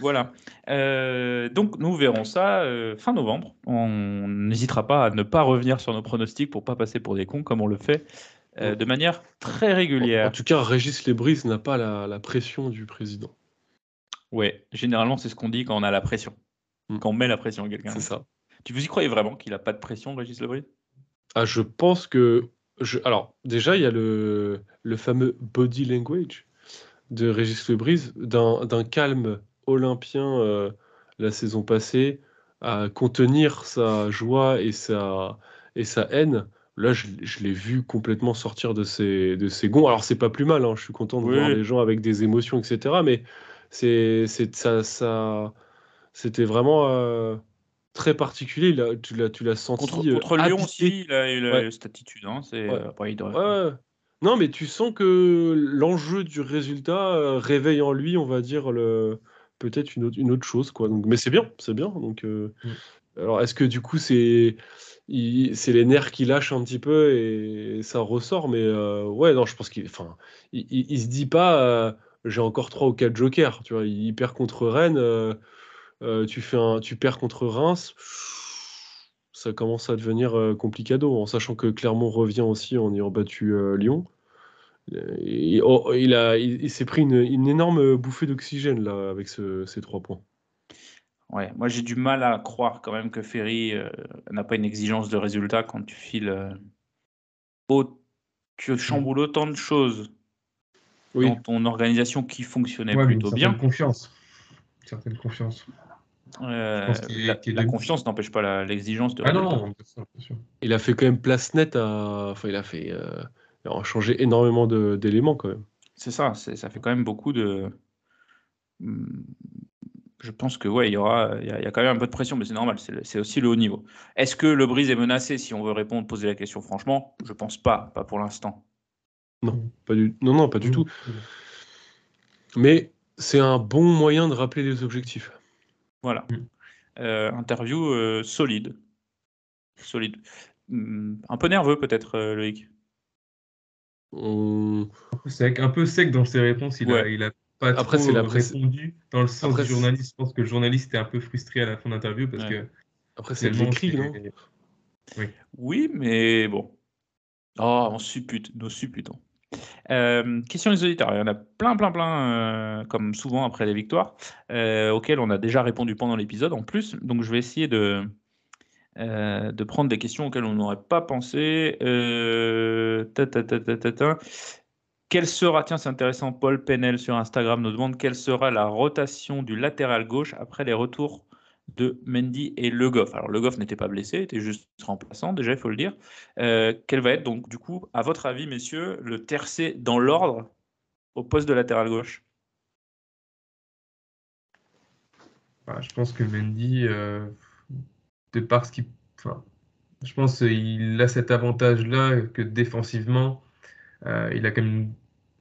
Voilà. Euh, donc, nous verrons ça euh, fin novembre. On n'hésitera pas à ne pas revenir sur nos pronostics pour pas passer pour des cons, comme on le fait euh, de manière très régulière. en tout cas, Régis Lebris n'a pas la, la pression du président. Ouais, généralement, c'est ce qu'on dit quand on a la pression. Mm. Quand on met la pression à quelqu'un. C'est ça. Tu vous y croyez vraiment qu'il n'a pas de pression, Régis Lebris? Ah, je pense que. Je... Alors, déjà, il y a le, le fameux body language de Régis Lebris, d'un calme olympien euh, la saison passée, à contenir sa joie et sa, et sa haine. Là, je, je l'ai vu complètement sortir de ses, de ses gonds. Alors, c'est pas plus mal, hein, je suis content de Oui. voir les gens avec des émotions, etc. Mais c'est, ça, ça, c'était vraiment euh, très particulier. Là, tu l'as, tu l'as senti. Contre, euh, contre Lyon habité. aussi, il a, il a Ouais. cette attitude. Hein, c'est, Ouais. euh, après, il Ouais. Non, mais tu sens que l'enjeu du résultat euh, réveille en lui, on va dire, le... peut-être une autre, une autre chose. Quoi. Donc, mais c'est bien, c'est bien. Donc, euh, Mm. Alors, est-ce que du coup, c'est il- c'est les nerfs qui lâchent un petit peu et ça ressort Mais euh, ouais, non, je pense qu'il enfin, il, il- il se dit pas euh, j'ai encore trois ou quatre jokers. Tu vois, il perd contre Rennes, euh, tu, fais un, tu perds contre Reims. Ça commence à devenir euh, complicado, en sachant que Clermont revient aussi en ayant battu euh, Lyon. Et- oh, il a, il, il s'est pris une, une énorme bouffée d'oxygène là avec ce- ces trois points. Ouais, moi j'ai du mal à croire quand même que Ferry euh, n'a pas une exigence de résultat quand tu files. euh, au- tu chamboules autant de choses Oui. dans ton organisation qui fonctionnait Ouais, mais une plutôt certaine bien. confiance. Une certaine confiance. Euh, la, confiance n'empêche pas la- l'exigence de Ah non. Il a fait quand même place nette à. Enfin, il a fait. euh, il a changé énormément de- d'éléments quand même. C'est ça, ça fait quand même beaucoup de. Hmm, Je pense que ouais, il y aura, il y, a, il y a quand même un peu de pression, mais c'est normal, c'est aussi le haut niveau. Est-ce que le brise est menacé si on veut répondre, poser la question franchement? Je pense pas, pas pour l'instant. Non, pas du, non, non, pas du Mmh. tout. Mais c'est un bon moyen de rappeler les objectifs. Voilà. Mm. Euh, interview euh, solide. Solide. Hmm, Un peu nerveux peut-être, euh, Loïc. Peu sec, un peu sec dans ses réponses. Il a, il a pas Après, trop c'est la répondu dans le sens Après, du journaliste. Je pense que le journaliste était un peu frustré à la fin d'interview parce Ouais. que Après, c'est l'écrit, non c'est- Oui, mais bon. Oh, on suppute, nous supputons. Euh, question des auditeurs. Il y en a plein, plein, plein, euh, comme souvent après les victoires, euh, auxquelles on a déjà répondu pendant l'épisode en plus. Donc, je vais essayer de, euh, de prendre des questions auxquelles on n'aurait pas pensé. Ta. Quelle sera, tiens, c'est intéressant, Paul Penel sur Instagram nous demande quelle sera la rotation du latéral gauche après les retours de Mendy et Le Goff. Alors, Le Goff n'était pas blessé, était juste remplaçant, déjà, il faut le dire. Euh, quel va être, donc, du coup, à votre avis, messieurs, le tercé dans l'ordre au poste de latéral gauche? Bah, je pense que Mendy, euh, de par ce qu'il. Enfin, je pense qu'il a cet avantage-là que défensivement, euh, il, a quand même,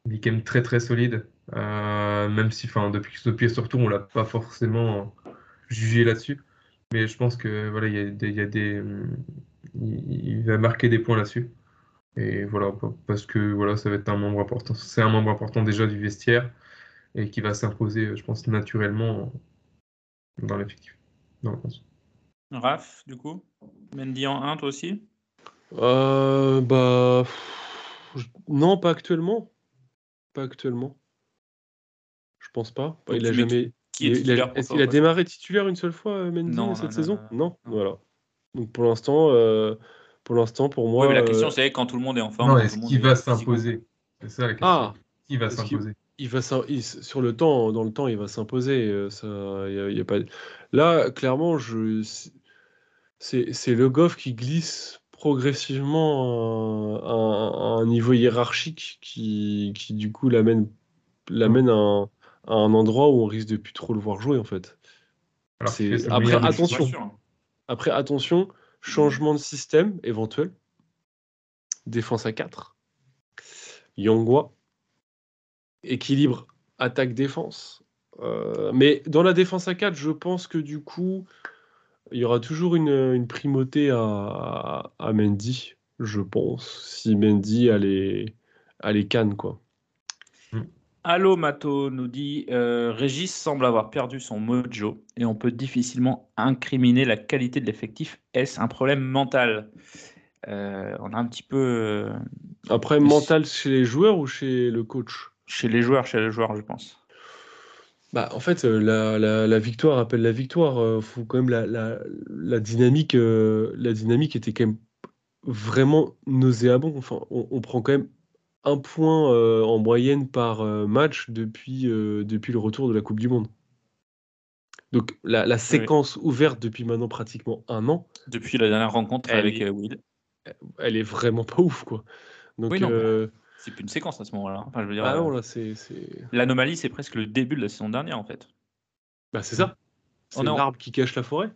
il est quand même très très solide. Même si, enfin, depuis, depuis ce retour, on l'a pas forcément jugé là-dessus. Mais je pense que voilà, il y a des, il y a des, il, il va marquer des points là-dessus. Et voilà, parce que voilà, ça va être un membre important. C'est un membre important déjà du vestiaire et qui va s'imposer, je pense, naturellement dans l'effectif. Dans le onze. Raph, du coup Mendy en 1, toi aussi? Euh, bah. Non, pas actuellement. Pas actuellement. Je pense pas. Donc il a jamais. Qui est Il- il, titulaire est-ce qu'il a démarré titulaire une seule fois, euh, Mendy, Non, cette non, non, saison non, non, voilà. Donc pour l'instant, euh, pour l'instant, pour moi. Oui, mais la question euh, c'est quand tout le monde est en forme. Non, est-ce qu'il est va s'imposer? C'est ça la question. Ah, Qui va s'imposer? il va il- sur le temps, dans le temps, il va s'imposer. Ça, y a, y a pas. Là, clairement, je, c'est, Le Goff qui glisse progressivement à, un- à un niveau hiérarchique qui, qui du coup l'amène, l'amène à, un, à un endroit où on risque de plus trop le voir jouer en fait. Alors C'est- après, attention. Hein. Après, attention, changement de système éventuel. Défense à 4. Yangwa. Équilibre attaque-défense. Euh, mais dans la défense à 4, je pense que du coup, il y aura toujours une, une primauté à, à Mendy, je pense. Si Mendy a les, a les cannes, quoi. Allo Mato nous dit euh, Régis semble avoir perdu son mojo et on peut difficilement incriminer la qualité de l'effectif. Est-ce un problème mental? Euh, On a un petit peu euh, Après, mental chez les joueurs ou chez le coach? Chez les joueurs, chez les joueurs, je pense. Bah, en fait, euh, la, la- la victoire appelle la victoire. euh, faut quand même la, la- la dynamique, euh, la dynamique était quand même vraiment nauséabond. Enfin, on, on prend quand même un point euh, en moyenne par euh, match depuis, euh, depuis le retour de la Coupe du Monde. Donc la, la séquence ouverte depuis maintenant pratiquement un an, Depuis la dernière rencontre avec est- Will. elle est vraiment pas ouf, quoi. Donc, Oui, C'est plus une séquence à ce moment-là. Enfin, je veux dire, ah non, euh, là, c'est. L'anomalie, c'est presque le début de la saison dernière, en fait. Bah, c'est ça. C'est en- l'arbre qui cache la forêt.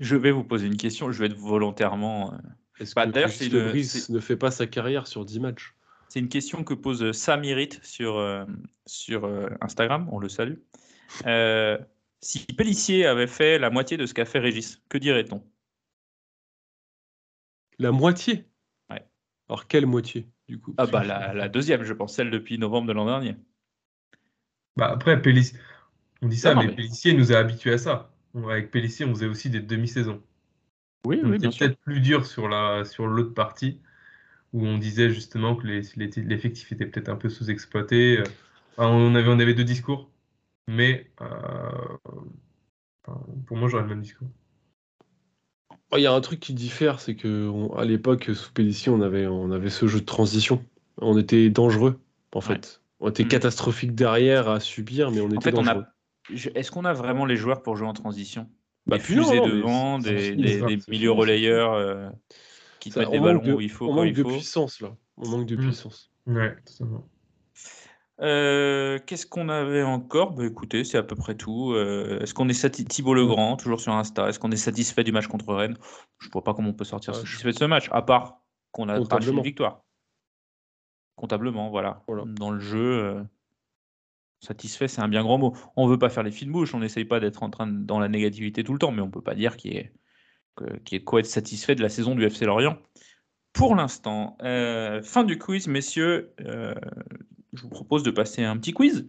Je vais vous poser une question. Je vais être volontairement. Est-ce Bah, que une- c'est- ne fait pas sa carrière sur 10 matchs? C'est une question que pose Samirit sur, euh, sur euh, Instagram, on le salue. Euh, si Pellissier avait fait la moitié de ce qu'a fait Régis, que dirait-on? La moitié? Ouais. Alors, quelle moitié, du coup? Ah bah la, la deuxième, je pense, celle depuis novembre de l'an dernier. Bah après, Pellissier, on dit ça, Non, mais, mais- Pellissier nous a habitués à ça. Avec Pellissier, on faisait aussi des demi-saisons. Oui, On oui, bien sûr. peut-être plus dur sur la sur l'autre partie, où on disait justement que l'effectif était peut-être un peu sous-exploité. Euh, on, avait, on avait deux discours, mais euh, pour moi, j'aurais le même discours. Oh, Il y a un truc qui diffère, c'est que on- à l'époque, sous Pellissier, on avait, on avait ce jeu de transition. On était dangereux, en fait. On était Mm. catastrophique derrière à subir, mais on était En fait, on dangereux. a. je- Est-ce qu'on a vraiment les joueurs pour jouer en transition? Bah, Des non, fusées non, mais devant, des, milieux relayeurs euh, qui te Ça, mettent des on manque ballons de- où il faut, on quand manque il de faut. puissance, là. On manque de Mm. puissance. Ouais, totalement. Euh, Qu'est-ce qu'on avait encore? Bah, Écoutez, c'est à peu près tout. Euh, est-ce qu'on est satisfait Thibaut Legrand, toujours sur Insta, est-ce qu'on est satisfait du match contre Rennes? Je vois pas comment on peut sortir satisfait de ce match, à part qu'on a arraché une victoire. Comptablement, voilà. Voilà. Dans le jeu, euh, satisfait, c'est un bien grand mot. On veut pas faire les fines bouches, on n'essaye pas d'être en train de- dans la négativité tout le temps, mais on peut pas dire qu'il y ait de quoi être satisfait de la saison du FC Lorient. Pour l'instant, euh, fin du quiz, messieurs. euh, je vous propose de passer à un petit quiz.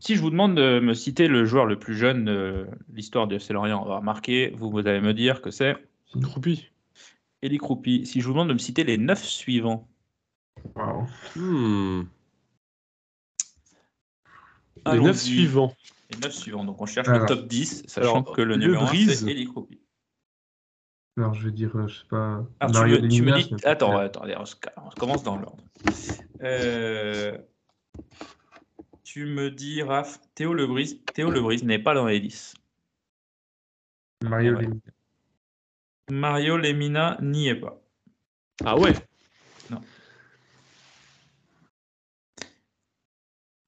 Si je vous demande de me citer le joueur le plus jeune de l'histoire du FC Lorient, on va remarquer, vous, vous allez me dire que c'est Croupi. Eli Kroupi. Si je vous demande de me citer les neuf suivants, Waouh. Hmm. Les neuf suivants. Les neuf suivants. Donc on cherche Alors, le top 10, sachant alors, que le Le numéro 1 Brise. c'est Eli Kroupi. Alors, je vais dire, euh, je sais pas. Alors tu Mario me, tu me Lemina, dis. Attends, ouais, attendez, on, se, on commence dans l'ordre. Euh, tu me dis, Raph, Théo Lebris, Théo Lebris n'est pas dans les 10. Mario Ouais. Lemina. Mario Lemina n'y est pas. Ah ouais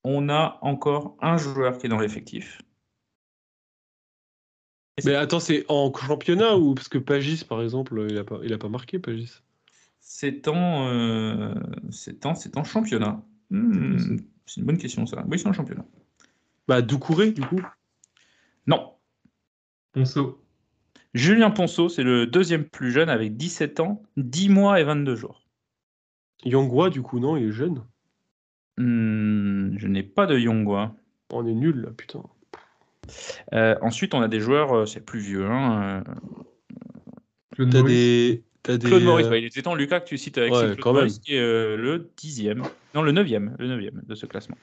On a encore un joueur qui est dans l'effectif. Mais attends, c'est en championnat ou parce que Pagis, par exemple, il a pas, il a pas marqué Pagis? C'est en, euh, c'est en, c'est en championnat. Hmm, c'est une bonne question ça. Oui, c'est en championnat. Bah Doucouré, du coup? Non. Ponceau. Julien Ponceau, c'est le deuxième plus jeune avec 17 ans, 10 mois et 22 jours. Yangwa, du coup, non, il est jeune? Hmm, je n'ai pas de Yongwa. On est nul là, putain. Euh, ensuite, on a des joueurs, euh, c'est plus vieux. hein, euh, Claude T'as Maurice. des, t'as des. Claude Maurice, bah, il était temps, Lucas, que tu cites avec Ouais, Claude quand Maurice, qui est euh, le dixième, non, le neuvième, le neuvième de ce classement.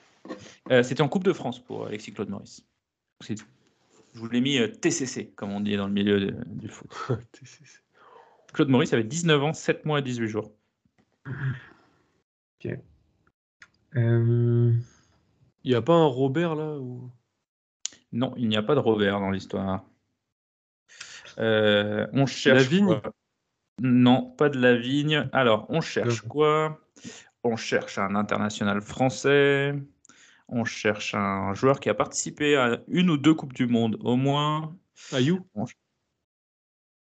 Euh, C'était en Coupe de France pour Alexis Claude Maurice. C'est- Je vous l'ai mis euh, TCC, comme on dit dans le milieu de- du foot. [laughs] Claude Maurice avait 19 ans, 7 mois et 18 jours. Euh, Il n'y a pas un Robert là ou... Non, il n'y a pas de Robert dans l'histoire. Euh, on cherche. Lavigne quoi Non, pas de la vigne. Alors, on cherche quoi? On cherche un international français. On cherche un joueur qui a participé à une ou deux Coupes du Monde au moins. Ayou? On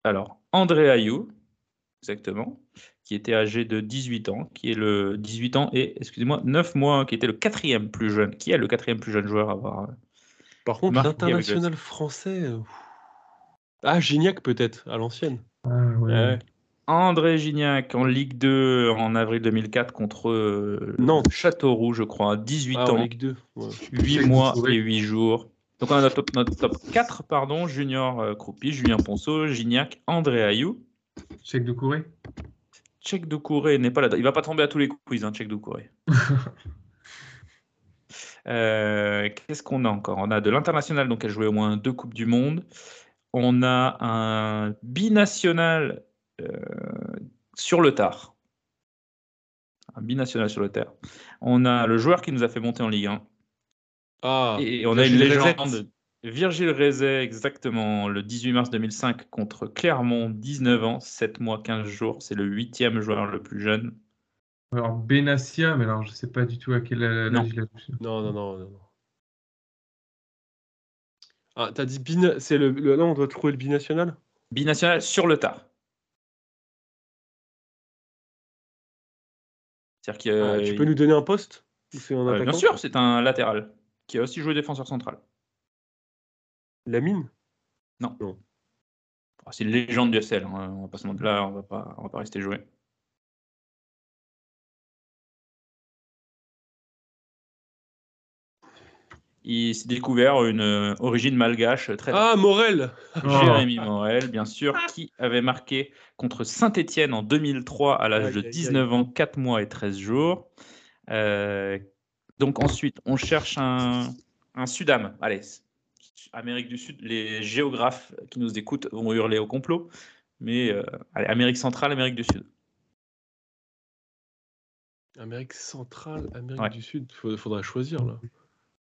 Alors, André Ayou, exactement, qui était âgé de 18 ans, qui est le 18 ans et, excusez-moi, 9 mois, qui était le quatrième plus jeune. Qui est le quatrième plus jeune joueur à avoir euh, Par contre, le- l'international français. euh. Ah, Gignac peut-être, à l'ancienne. ah, ouais. André Gignac en Ligue 2 en avril 2004 contre euh, Nantes. Châteauroux, je crois, 18 Ah, en ans, Ligue 2. ouais. 8 Cheikh mois et 8 jours. Donc on a notre top, notre top 4, pardon, Junior euh, Croupi, Julien Ponceau, Gignac, André Ayou. Cheikh Doucouré Cheikh Doucouré n'est pas là. Il va pas tomber à tous les quiz, hein, Cheikh Doucouré. [laughs] Euh, Qu'est-ce qu'on a encore? On a de l'international, donc a joué au moins deux Coupes du Monde. On a un binational euh, sur le tard. Un binational sur le tard. On a le joueur qui nous a fait monter en Ligue 1. Ah, Et on a une légende. Virgile Rezet, exactement, le 18 mars 2005 contre Clermont, 19 ans, 7 mois, 15 jours. C'est le huitième joueur le plus jeune. Alors, Benassia, mais alors je sais pas du tout à quel âge Non. il a touché. Non, non, non, non. non. Ah, t'as dit c'est le, le- là on doit trouver le binational? Binational sur le tard. Ah, Tu peux nous donner un poste? Ou c'est un Euh, bien sûr, c'est un latéral qui a aussi joué défenseur central. Lamine Non. Non. Oh, C'est une légende du FCL, hein, on va pas se mentir là, on va pas, on va pas rester joué. Il s'est découvert une euh, origine malgache très Ah, Morel Jérémy Morel, bien sûr, qui avait marqué contre Saint-Etienne en 2003 à l'âge de aïe, aïe. 19 ans, 4 mois et 13 jours. Euh, donc ensuite, on cherche un, un Sudam. Allez, Amérique du Sud, les géographes qui nous écoutent vont hurler au complot. Mais euh, allez, Amérique centrale, Amérique du Sud. Amérique centrale, Amérique Ouais. du Sud, Faut- faudrait choisir là.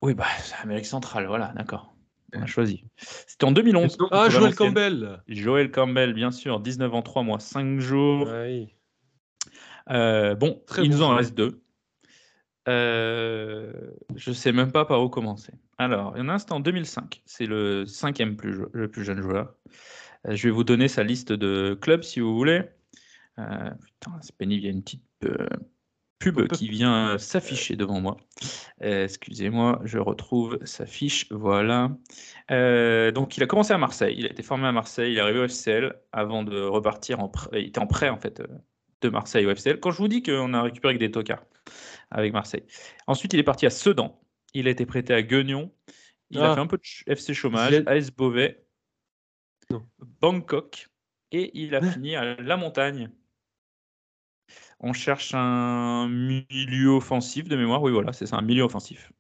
Oui, bah, Amérique centrale, voilà, d'accord. On a choisi. C'était en 2011. Donc, Ah, Joël. Campbell Joël Campbell, bien sûr, 19 ans, 3 mois, 5 jours. Ouais. Euh, bon, Très il bon nous en reste deux. Euh, je sais même pas par où commencer. Alors, il y en a un, c'était en 2005. C'est le cinquième plus, le plus jeune joueur. Euh, je vais vous donner sa liste de clubs si vous voulez. Euh, putain, c'est pénible, il y a une petite euh, pub qui vient s'afficher devant moi. Excusez-moi, je retrouve sa fiche. Voilà. Donc, il a commencé à Marseille. Il a été formé à Marseille. Il est arrivé au FCL avant de repartir en. Il était en prêt, en fait, de Marseille au FCL. Quand je vous dis qu'on a récupéré avec des tocards avec Marseille. Ensuite, il est parti à Sedan. Il a été prêté à Guignon. Il a Ah. fait un peu de FC Chômage, AS Beauvais, Non. Bangkok. Et il a fini à La Montagne. On cherche un milieu offensif de mémoire. Oui, voilà, c'est ça, un milieu offensif.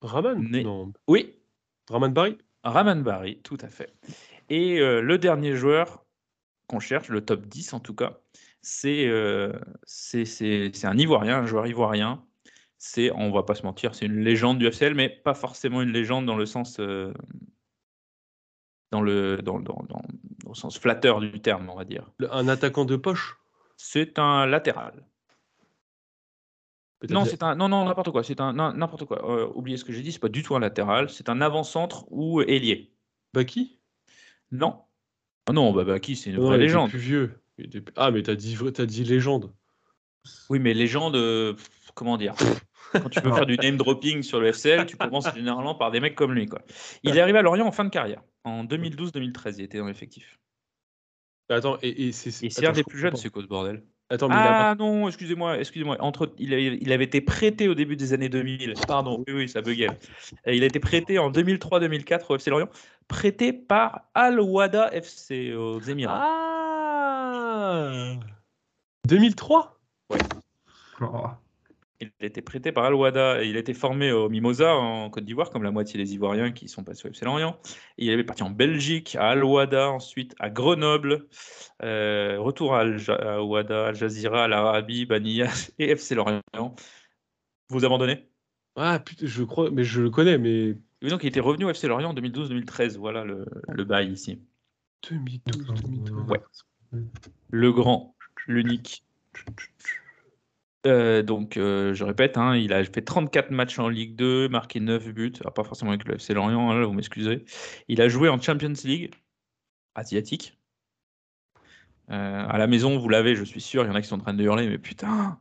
Raman Né- Non. Oui, Raman Barry Raman Barry, tout à fait. Et euh, le dernier joueur qu'on cherche, le top 10 en tout cas, c'est euh, c'est- un Ivoirien, un joueur ivoirien. C'est, on va pas se mentir, c'est une légende du FCL, mais pas forcément une légende dans le sens, euh, dans le, dans, dans- dans- au sens flatteur du terme, on va dire. Un attaquant de poche? C'est un latéral. Non, c'est un, non, non, n'importe quoi. C'est un, n'importe quoi. Euh, oubliez ce que j'ai dit. C'est pas du tout un latéral. C'est un avant-centre ou ailier. Baki? Non. Ah non, bah, qui C'est une vraie légende. plus vieux. Ah, mais t'as dit, dit légende. Oui, mais légende, euh, comment dire? Quand tu peux faire du name dropping sur le FCL, tu commences généralement par des mecs comme lui. Quoi. Il est arrivé à Lorient en fin de carrière, en 2012-2013. Il était dans l'effectif. Attends, et, et c'est. Et c'est attends, un des je plus jeunes, c'est quoi ce bordel pas. Attends, mais il a Ah non, excusez-moi, excusez-moi. Entre, il, avait, il avait été prêté au début des années 2000. Pardon, oui, oui, ça buguait. Il a été prêté en 2003-2004 au FC Lorient, prêté par Al Wada FC aux Émirats. Ah 2003 Oh. Il a été prêté par Al-Wada et il a été formé au Mimosa en Côte d'Ivoire, comme la moitié des Ivoiriens qui sont passés au FC Lorient. Et il est parti en Belgique, à Al-Wada, ensuite à Grenoble, euh, retour à Al-Wada, Al Jazeera, Al Arabi, Bania et FC Lorient. Vous abandonnez? Ah putain, je crois, mais je le connais, mais. Oui, donc il était revenu au FC Lorient en 2012-2013. Voilà le, le bail ici. 2012, 2012. Ouais. Le grand, l'unique. Euh, donc, euh, je répète, hein, il a fait 34 matchs en Ligue 2, marqué 9 buts, ah, pas forcément avec le FC Lorient, hein, là, vous m'excusez. Il a joué en Champions League asiatique. Euh, à la maison, vous l'avez, je suis sûr, il y en a qui sont en train de hurler, mais putain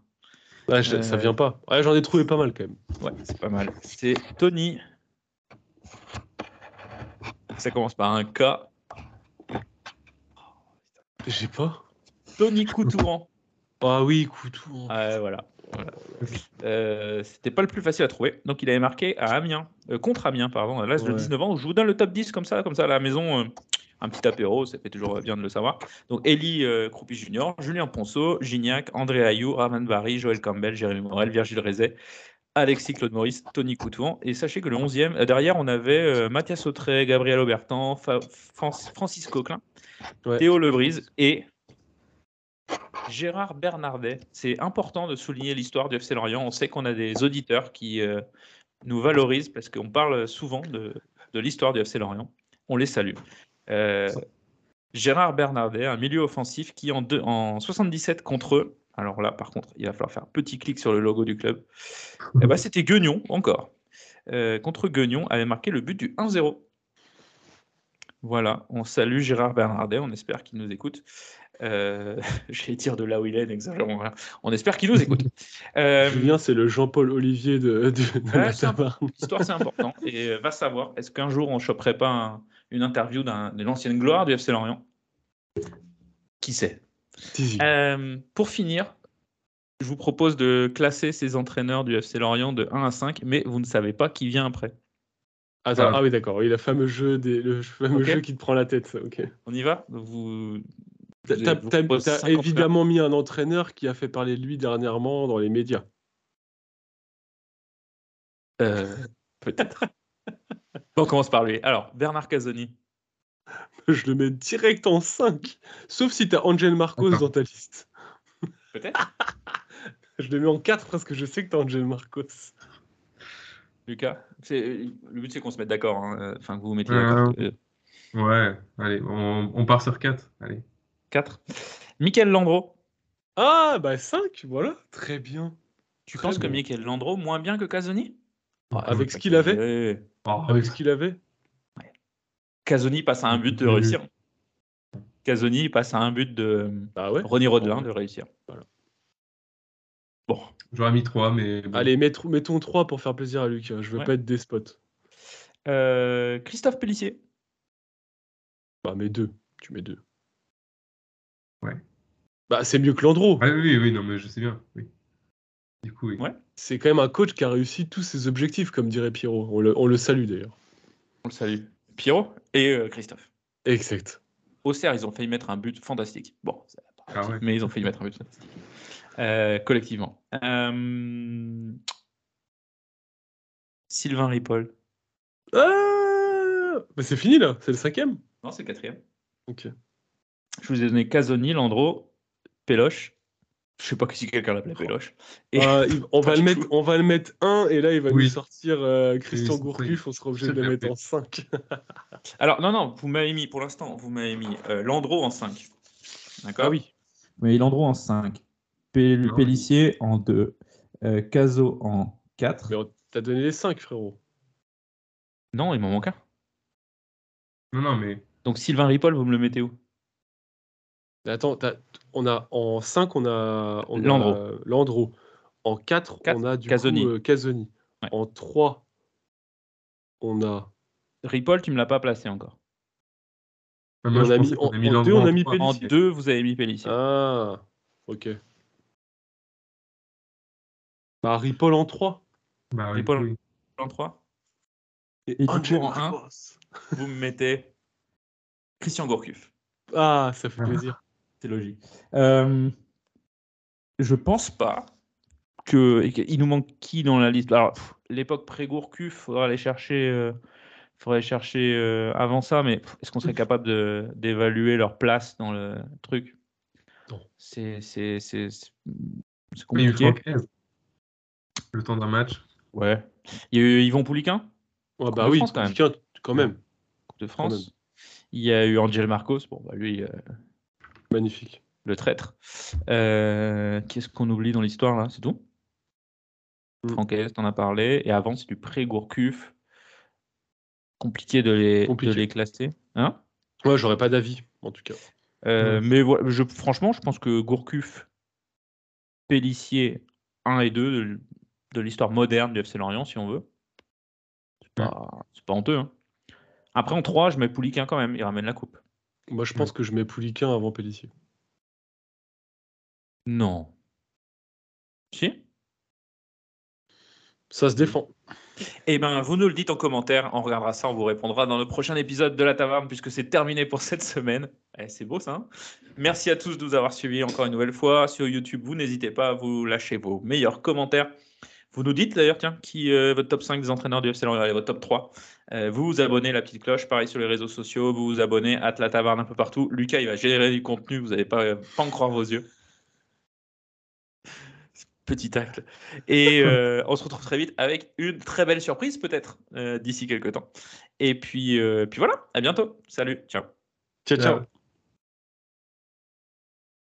Ouais, je- Ça vient pas. Ouais, j'en ai trouvé pas mal quand même. Ouais, c'est pas mal. C'est Tony. Ça commence par un K. J'ai pas. Tony Coutouran. [laughs] Ah oui, Coutou. Ouais, voilà. voilà. Euh, C'était pas le plus facile à trouver. Donc il avait marqué à Amiens, euh, contre Amiens, pardon, à l'âge de Ouais. 19 ans. Je vous donne le top 10 comme ça, comme ça à la maison. euh, un petit apéro, ça fait toujours bien de le savoir. Donc Eli Croupi Junior, Julien Ponceau, Gignac, André Ayou, Raman Barry, Joël Campbell, Jérémy Morel, Virgile Rézet, Alexis Claude Maurice, Tony Coutouan. Et sachez que le 11e, euh, derrière, on avait Mathias Autré, Gabriel Aubertan, Fa- Fran- Francis Coquelin, Ouais. Théo Lebrise et Gérard Bernardet. C'est important de souligner l'histoire du FC Lorient. On sait qu'on a des auditeurs qui euh, nous valorisent parce qu'on parle souvent de, de l'histoire du FC Lorient. On les salue. Euh, Gérard Bernardet, un milieu offensif qui en, deux- en 77 contre eux, alors là par contre il va falloir faire un petit clic sur le logo du club, Eh ben, c'était Guignon encore. Euh, contre Guignon avait marqué le but du 1-0. Voilà, on salue Gérard Bernardet, on espère qu'il nous écoute. Euh, [laughs] J'allais dire de là où il est, n'exagérons rien. On espère qu'il nous écoute. [laughs] Euh, Julien, c'est le Jean-Paul Olivier de, de, de Ouais. L'histoire, c'est important. Et euh, va savoir, est-ce qu'un jour on choperait pas un- une interview d'un- de l'ancienne gloire du FC Lorient? Qui sait? Euh, Pour finir, je vous propose de classer ces entraîneurs du FC Lorient de 1 à 5, mais vous ne savez pas qui vient après. Attends, Ah. ah oui, d'accord. Oui, le fameux jeu, des, le fameux jeu qui te prend la tête. ça, Ok. On y va? Vous... T'as évidemment mis un entraîneur qui a fait parler de lui dernièrement dans les médias. Euh, Peut-être. [laughs] on commence par lui. Alors, Bernard Casoni. [laughs] Je le mets direct en 5. Sauf si t'as Angel Marcos dans ta liste. Peut-être [laughs] Je le mets en 4 parce que je sais que t'as Angel Marcos. Lucas C'est- Le but, c'est qu'on se mette d'accord. hein. Euh, Enfin, que vous vous mettiez Euh, d'accord. Euh, Ouais, allez, on, on part sur 4. Allez. 4. Michael Landreau. Ah, bah 5, voilà. Très bien. Tu Très penses que. Michael Landreau moins bien que Casoni? Ah, avec ce qu'il avait Ouais. Oh, Avec ce qu'il avait Casoni passe à un but de réussir. Casoni passe à un but de Bah ouais. Ronny Rodelin de réussir. Voilà. Bon, J'aurais mis 3, mais bon. Allez, mett- mettons 3 pour faire plaisir à Lucas. Je veux Ouais. pas être despote. Euh, Christophe Pellissier. Bah, mets 2. Tu mets 2. Ouais. Bah, c'est mieux que Landreau. Ah oui, oui, non, mais je sais bien. Oui. Du coup, oui. Ouais. C'est quand même un coach qui a réussi tous ses objectifs, comme dirait Pierrot. On le, on le salue d'ailleurs. On le salue. Pierrot et euh, Christophe. Exact. Auxerre, ils ont failli mettre un but fantastique. Bon, ça va pas Ah ouais. mais ils ont failli mettre un but fantastique. Euh, collectivement. Euh, Sylvain Ripoll. Ah bah, c'est fini là, c'est le cinquième. Non, c'est le quatrième. Ok. Je vous ai donné Casoni, Landreau, Péloche. Je sais pas si quelqu'un l'appelait Péloche. Et Ah, il- [laughs] on, va le mettre, on va le mettre 1 et là il va Oui. nous sortir euh, Christian Oui, Gourcuff, on sera obligé de le mettre fait. en 5. [laughs] Alors, non, non, vous m'avez mis, pour l'instant, vous m'avez mis euh, Landreau en 5. D'accord? Ah oui. Oui, Landreau en 5. Pélissier en 2. Euh, Caso en 4. Mais on t'a donné les 5 frérot. Non, il m'en manque un. Non, non, mais. Donc, Sylvain Ripoll, vous me le mettez où? Mais Attends, t'as- on a, en 5 on a, on a Landreau. Landreau. En 4 Quatre, on a du Casoni. coup euh, Casoni. Ouais. En 3 on a... Ripoll, tu me l'as pas placé encore. Ah, moi, on a mis- en- a mis en deux, Landreau on a mis. En Pélissier. 2, vous avez mis Pélissier. Ah, ok. Bah Ripoll en 3. Bah, oui, Ripoll. oui. En 3, Et du Angel coup, en un. Marcos. vous me mettez Christian Gourcuff. Ah, ça fait plaisir. C'est logique. Euh, Je pense pas que, et il nous manque qui dans la liste? Alors, pff, l'époque pré-Gourcuff, faudra aller chercher, euh, faudrait aller chercher euh, avant ça, mais est-ce qu'on serait capable de- d'évaluer leur place dans le truc? Non. C'est c'est- c'est- c'est- c'est Mais il compliqué. Le temps d'un match. Ouais. Il y a eu Yvon Pouliquin, Ouais, Coupe bah de oui, France, quand même. Pouliquin, quand même. Coupe de France. Il y a eu Angel Marcos, bon, bah, lui, euh, Magnifique. le traître. Euh, Qu'est-ce qu'on oublie dans l'histoire là? C'est tout? Mm. Francaise, t'en as parlé. Et avant, c'est du pré-Gourcuff. Compliqué de les, Compliqué. de les classer. Hein? Ouais, j'aurais pas d'avis, en tout cas. Euh, Mais voilà, je, franchement, je pense que Gourcuff, Pellissier 1 et 2 de, l'histoire moderne du FC Lorient, si on veut. C'est pas, c'est pas honteux. hein. Après, en 3, je mets Pouliquin quand même. Il ramène la coupe. Moi, je pense que je mets Pouliquin avant Pellissier. Non. Si? Ça se défend. Eh ben, vous nous le dites en commentaire, on regardera ça, on vous répondra dans le prochain épisode de la taverne, puisque c'est terminé pour [laughs] cette semaine. Eh, c'est beau ça. hein Merci à tous de nous avoir suivis encore une nouvelle fois. Sur YouTube, vous n'hésitez pas à vous lâcher vos meilleurs commentaires. Vous nous dites d'ailleurs, tiens, qui euh, est votre top 5 des entraîneurs du FC Lorient, allez, votre top 3. Euh, vous vous abonnez, la petite cloche, pareil sur les réseaux sociaux, vous vous abonnez, à la taverne un peu partout. Lucas, il va générer du contenu, vous n'allez pas, pas en croire vos yeux. Petit acte. Et [laughs] euh, on se retrouve très vite avec une très belle surprise, peut-être, euh, d'ici quelques temps. Et puis, euh, puis voilà, à bientôt. Salut, ciao. Ciao, ciao.